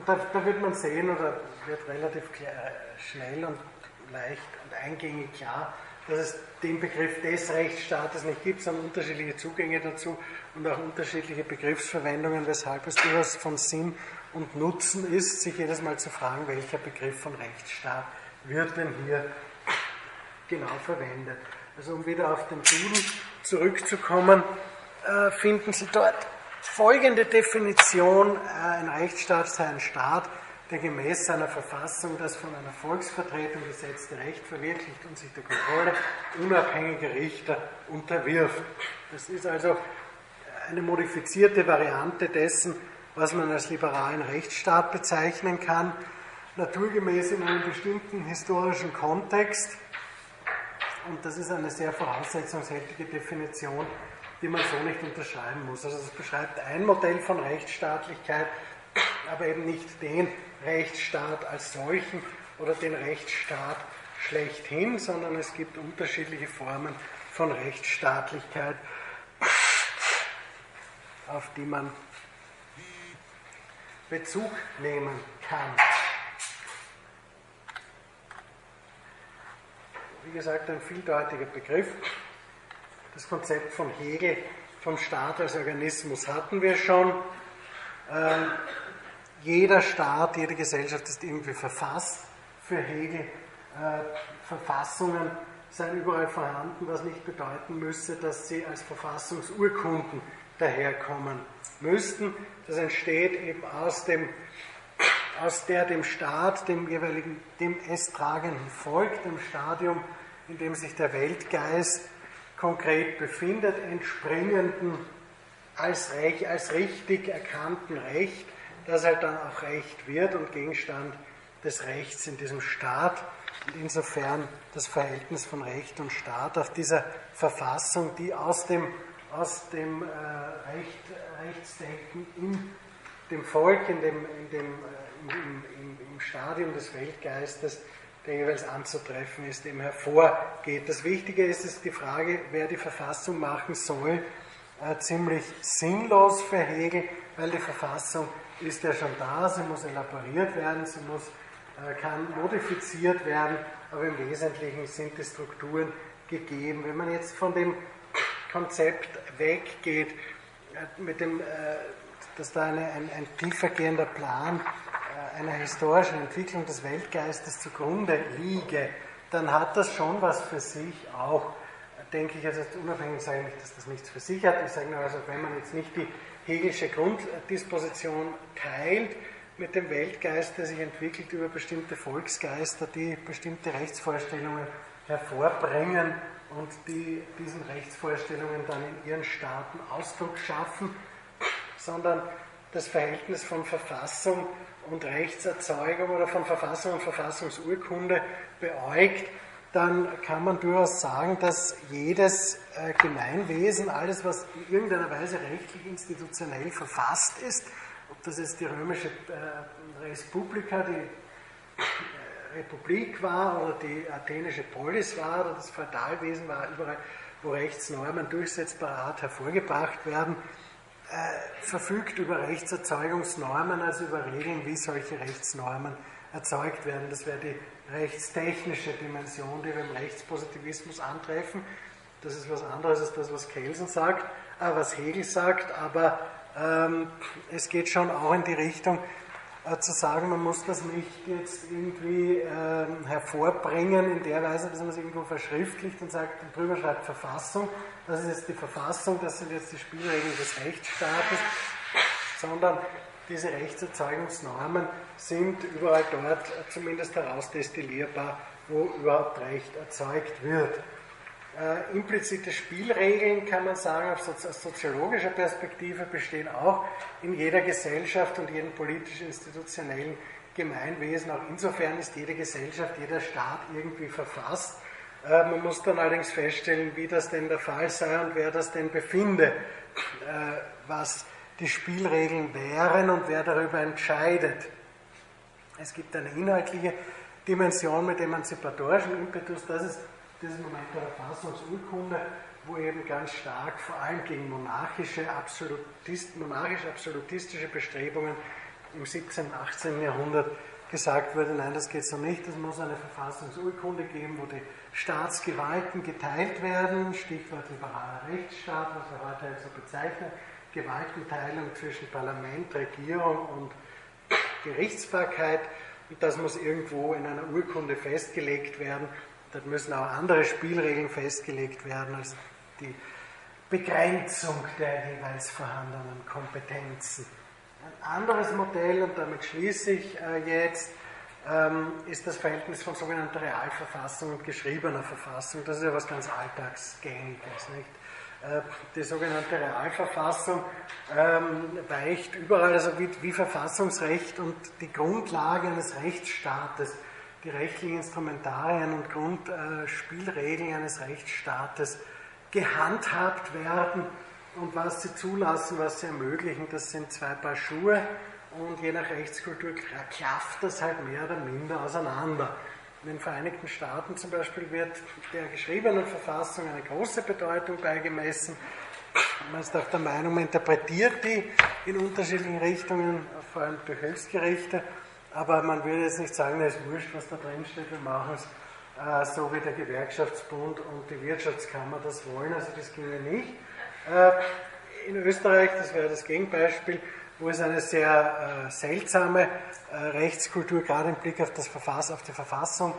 und da, da, wird man sehen, oder wird relativ klar, schnell und leicht und eingängig klar, dass es den Begriff des Rechtsstaates nicht gibt, sondern unterschiedliche Zugänge dazu und auch unterschiedliche Begriffsverwendungen, weshalb es durchaus von Sinn und Nutzen ist, sich jedes Mal zu fragen, welcher Begriff von Rechtsstaat wird denn hier genau verwendet. Also um wieder auf den Duden zurückzukommen, äh, finden Sie dort folgende Definition, ein Rechtsstaat sei ein Staat, der gemäß seiner Verfassung das von einer Volksvertretung gesetzte Recht verwirklicht und sich der Kontrolle unabhängiger Richter unterwirft. Das ist also eine modifizierte Variante dessen, was man als liberalen Rechtsstaat bezeichnen kann, naturgemäß in einem bestimmten historischen Kontext. Und das ist eine sehr voraussetzungshältige Definition, die man so nicht unterschreiben muss. Also es beschreibt ein Modell von Rechtsstaatlichkeit, aber eben nicht den Rechtsstaat als solchen oder den Rechtsstaat schlechthin, sondern es gibt unterschiedliche Formen von Rechtsstaatlichkeit, auf die man Bezug nehmen kann. Wie gesagt, ein vieldeutiger Begriff. Das Konzept von Hegel vom Staat als Organismus hatten wir schon. Äh, jeder Staat, jede Gesellschaft ist irgendwie verfasst. Für Hegel äh, Verfassungen seien überall vorhanden, was nicht bedeuten müsse, dass sie als Verfassungsurkunden daherkommen müssten. Das entsteht eben aus, dem, aus der dem Staat, dem jeweiligen, dem es tragenden Volk, dem Stadium, in dem sich der Weltgeist konkret befindet, entspringenden als, Recht, als richtig erkannten Recht, das halt dann auch Recht wird und Gegenstand des Rechts in diesem Staat. Und insofern das Verhältnis von Recht und Staat auf dieser Verfassung, die aus dem, aus dem äh, Recht, Rechtsdenken in dem Volk, in dem, in dem, äh, im, im, im Stadium des Weltgeistes der jeweils anzutreffen ist, eben hervorgeht. Das Wichtige ist, ist die Frage, wer die Verfassung machen soll, äh, ziemlich sinnlos für Hegel, weil die Verfassung ist ja schon da, sie muss elaboriert werden, sie muss, äh, kann modifiziert werden, aber im Wesentlichen sind die Strukturen gegeben. Wenn man jetzt von dem Konzept weggeht, äh, mit dem, äh, dass da eine, ein, ein tiefergehender Plan einer historischen Entwicklung des Weltgeistes zugrunde liege, dann hat das schon was für sich auch, denke ich, also unabhängig sage ich dass das nichts für sich hat, ich sage nur, also wenn man jetzt nicht die hegelische Grunddisposition teilt mit dem Weltgeist, der sich entwickelt über bestimmte Volksgeister, die bestimmte Rechtsvorstellungen hervorbringen und die diesen Rechtsvorstellungen dann in ihren Staaten Ausdruck schaffen, sondern das Verhältnis von Verfassung und Rechtserzeugung oder von Verfassung und Verfassungsurkunde beäugt, dann kann man durchaus sagen, dass jedes äh, Gemeinwesen, alles, was in irgendeiner Weise rechtlich institutionell verfasst ist, ob das jetzt die römische äh, Respublika, die äh, Republik war oder die athenische Polis war oder das Feudalwesen war, überall, wo Rechtsnormen durchsetzbarer Art hervorgebracht werden, äh, verfügt über Rechtserzeugungsnormen, also über Regeln, wie solche Rechtsnormen erzeugt werden. Das wäre die rechtstechnische Dimension, die wir im Rechtspositivismus antreffen. Das ist was anderes als das, was Kelsen sagt, äh, was Hegel sagt, aber ähm, es geht schon auch in die Richtung, äh, zu sagen, man muss das nicht jetzt irgendwie ähm, hervorbringen in der Weise, dass man es irgendwo verschriftlicht und sagt, drüber schreibt Verfassung, das ist jetzt die Verfassung, das sind jetzt die Spielregeln des Rechtsstaates, sondern diese Rechtserzeugungsnormen sind überall dort zumindest herausdestillierbar, wo überhaupt Recht erzeugt wird. Äh, implizite Spielregeln, kann man sagen, aus soziologischer Perspektive bestehen auch in jeder Gesellschaft und jedem politisch-institutionellen Gemeinwesen. Auch insofern ist jede Gesellschaft, jeder Staat irgendwie verfasst. Äh, man muss dann allerdings feststellen, wie das denn der Fall sei und wer das denn befinde, äh, was die Spielregeln wären und wer darüber entscheidet. Es gibt eine inhaltliche Dimension mit emanzipatorischem Impetus, das ist dieses Moment der Verfassungsurkunde, wo eben ganz stark vor allem gegen monarchische, Absolutist, monarchisch-absolutistische Bestrebungen im 17. und 18. Jahrhundert gesagt wurde, nein, das geht so nicht, es muss eine Verfassungsurkunde geben, wo die Staatsgewalten geteilt werden, Stichwort liberaler Rechtsstaat, was wir heute so bezeichnen, Gewaltenteilung zwischen Parlament, Regierung und Gerichtsbarkeit. Und das muss irgendwo in einer Urkunde festgelegt werden. Dort müssen auch andere Spielregeln festgelegt werden als die Begrenzung der jeweils vorhandenen Kompetenzen. Ein anderes Modell, und damit schließe ich äh, jetzt, ähm, ist das Verhältnis von sogenannter Realverfassung und geschriebener Verfassung. Das ist ja was ganz Alltagsgängiges. Nicht? Äh, die sogenannte Realverfassung ähm, weicht überall, also wie, wie, Verfassungsrecht und die Grundlage eines Rechtsstaates, die rechtlichen Instrumentarien und Grundspielregeln eines Rechtsstaates gehandhabt werden und was sie zulassen, was sie ermöglichen, das sind zwei Paar Schuhe und je nach Rechtskultur klafft das halt mehr oder minder auseinander. In den Vereinigten Staaten zum Beispiel wird der geschriebenen Verfassung eine große Bedeutung beigemessen. Man ist auch der Meinung, man interpretiert die in unterschiedlichen Richtungen, vor allem durch Höchstgerichte, aber man würde jetzt nicht sagen, es ist wurscht, was da drin steht, wir machen es äh, so wie der Gewerkschaftsbund und die Wirtschaftskammer das wollen, also das ginge nicht. Äh, in Österreich, das wäre das Gegenbeispiel, wo es eine sehr äh, seltsame äh, Rechtskultur, gerade im Blick auf, das Verfass, auf die Verfassung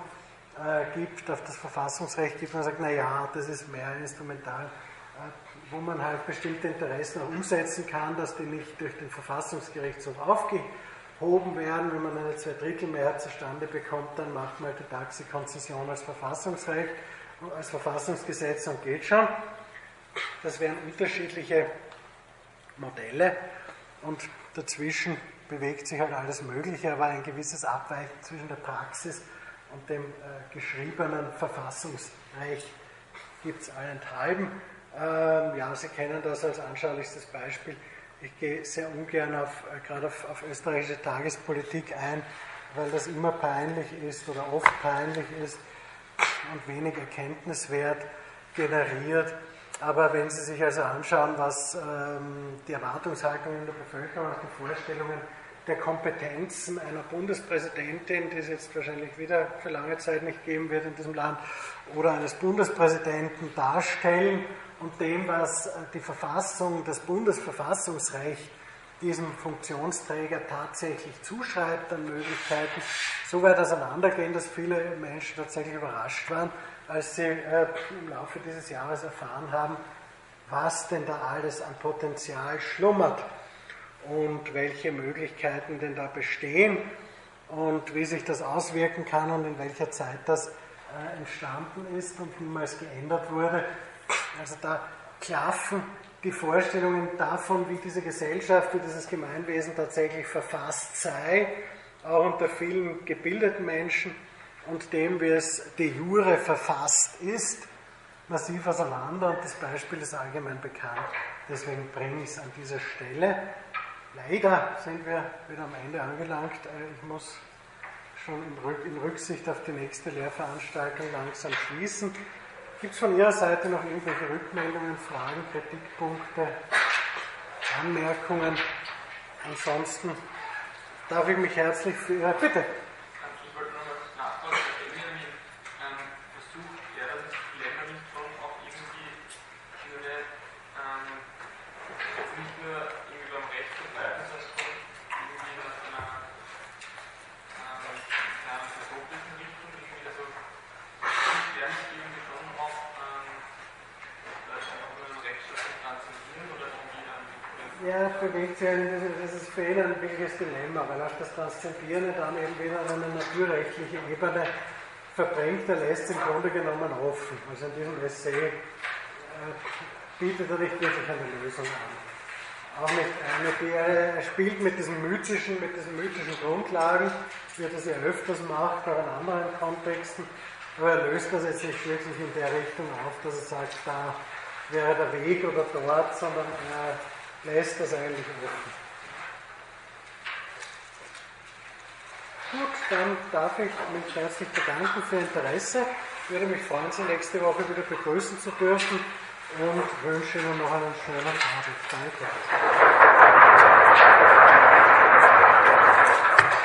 äh, gibt, auf das Verfassungsrecht gibt. Man sagt, naja, das ist mehr instrumental, äh, wo man halt bestimmte Interessen auch umsetzen kann, dass die nicht durch den Verfassungsgerichtshof aufgehoben werden. Wenn man eine Zweidrittelmehrheit zustande bekommt, dann macht man halt die Taxikonzession als Verfassungsrecht, als Verfassungsgesetz und geht schon. Das wären unterschiedliche Modelle. Und dazwischen bewegt sich halt alles Mögliche, aber ein gewisses Abweichen zwischen der Praxis und dem äh, geschriebenen Verfassungsrecht gibt es allenthalben. Ähm, ja, Sie kennen das als anschaulichstes Beispiel. Ich gehe sehr ungern auf, äh, gerade auf, auf österreichische Tagespolitik ein, weil das immer peinlich ist oder oft peinlich ist und wenig Erkenntniswert generiert. Aber wenn Sie sich also anschauen, was ähm, die Erwartungshaltung in der Bevölkerung, auch die Vorstellungen der Kompetenzen einer Bundespräsidentin, die es jetzt wahrscheinlich wieder für lange Zeit nicht geben wird in diesem Land, oder eines Bundespräsidenten darstellen und dem, was die Verfassung, das Bundesverfassungsrecht diesem Funktionsträger tatsächlich zuschreibt an Möglichkeiten, so weit auseinandergehen, dass viele Menschen tatsächlich überrascht waren, als sie äh, im Laufe dieses Jahres erfahren haben, was denn da alles an Potenzial schlummert und welche Möglichkeiten denn da bestehen und wie sich das auswirken kann und in welcher Zeit das äh, entstanden ist und niemals geändert wurde. Also da klaffen die Vorstellungen davon, wie diese Gesellschaft, wie dieses Gemeinwesen tatsächlich verfasst sei, auch unter vielen gebildeten Menschen und dem, wie es de jure verfasst ist, massiv auseinander und das Beispiel ist allgemein bekannt. Deswegen bringe ich es an dieser Stelle. Leider sind wir wieder am Ende angelangt. Äh, ich muss schon in Rücksicht auf die nächste Lehrveranstaltung langsam schließen. Gibt es von Ihrer Seite noch irgendwelche Rückmeldungen, Fragen, Kritikpunkte, Anmerkungen? Ansonsten darf ich mich herzlich für Ihre Bitte. Bewegt sich ihn ein wirkliches Dilemma, weil auch das Transzendieren dann eben wieder eine naturrechtliche Ebene verbringt, er lässt im Grunde genommen offen. Also in diesem Essay äh, bietet er nicht wirklich eine Lösung an. Auch nicht eine, die er, er spielt mit diesen mythischen, mit diesen mythischen Grundlagen, wie er das ja öfters macht, auch in anderen Kontexten, aber er löst das jetzt nicht wirklich in der Richtung auf, dass er sagt, da wäre der Weg oder dort, sondern er lässt das eigentlich offen. Gut, dann darf ich mich herzlich bedanken für Ihr Interesse. Ich würde mich freuen, Sie nächste Woche wieder begrüßen zu dürfen und wünsche Ihnen noch einen schönen Abend. Danke.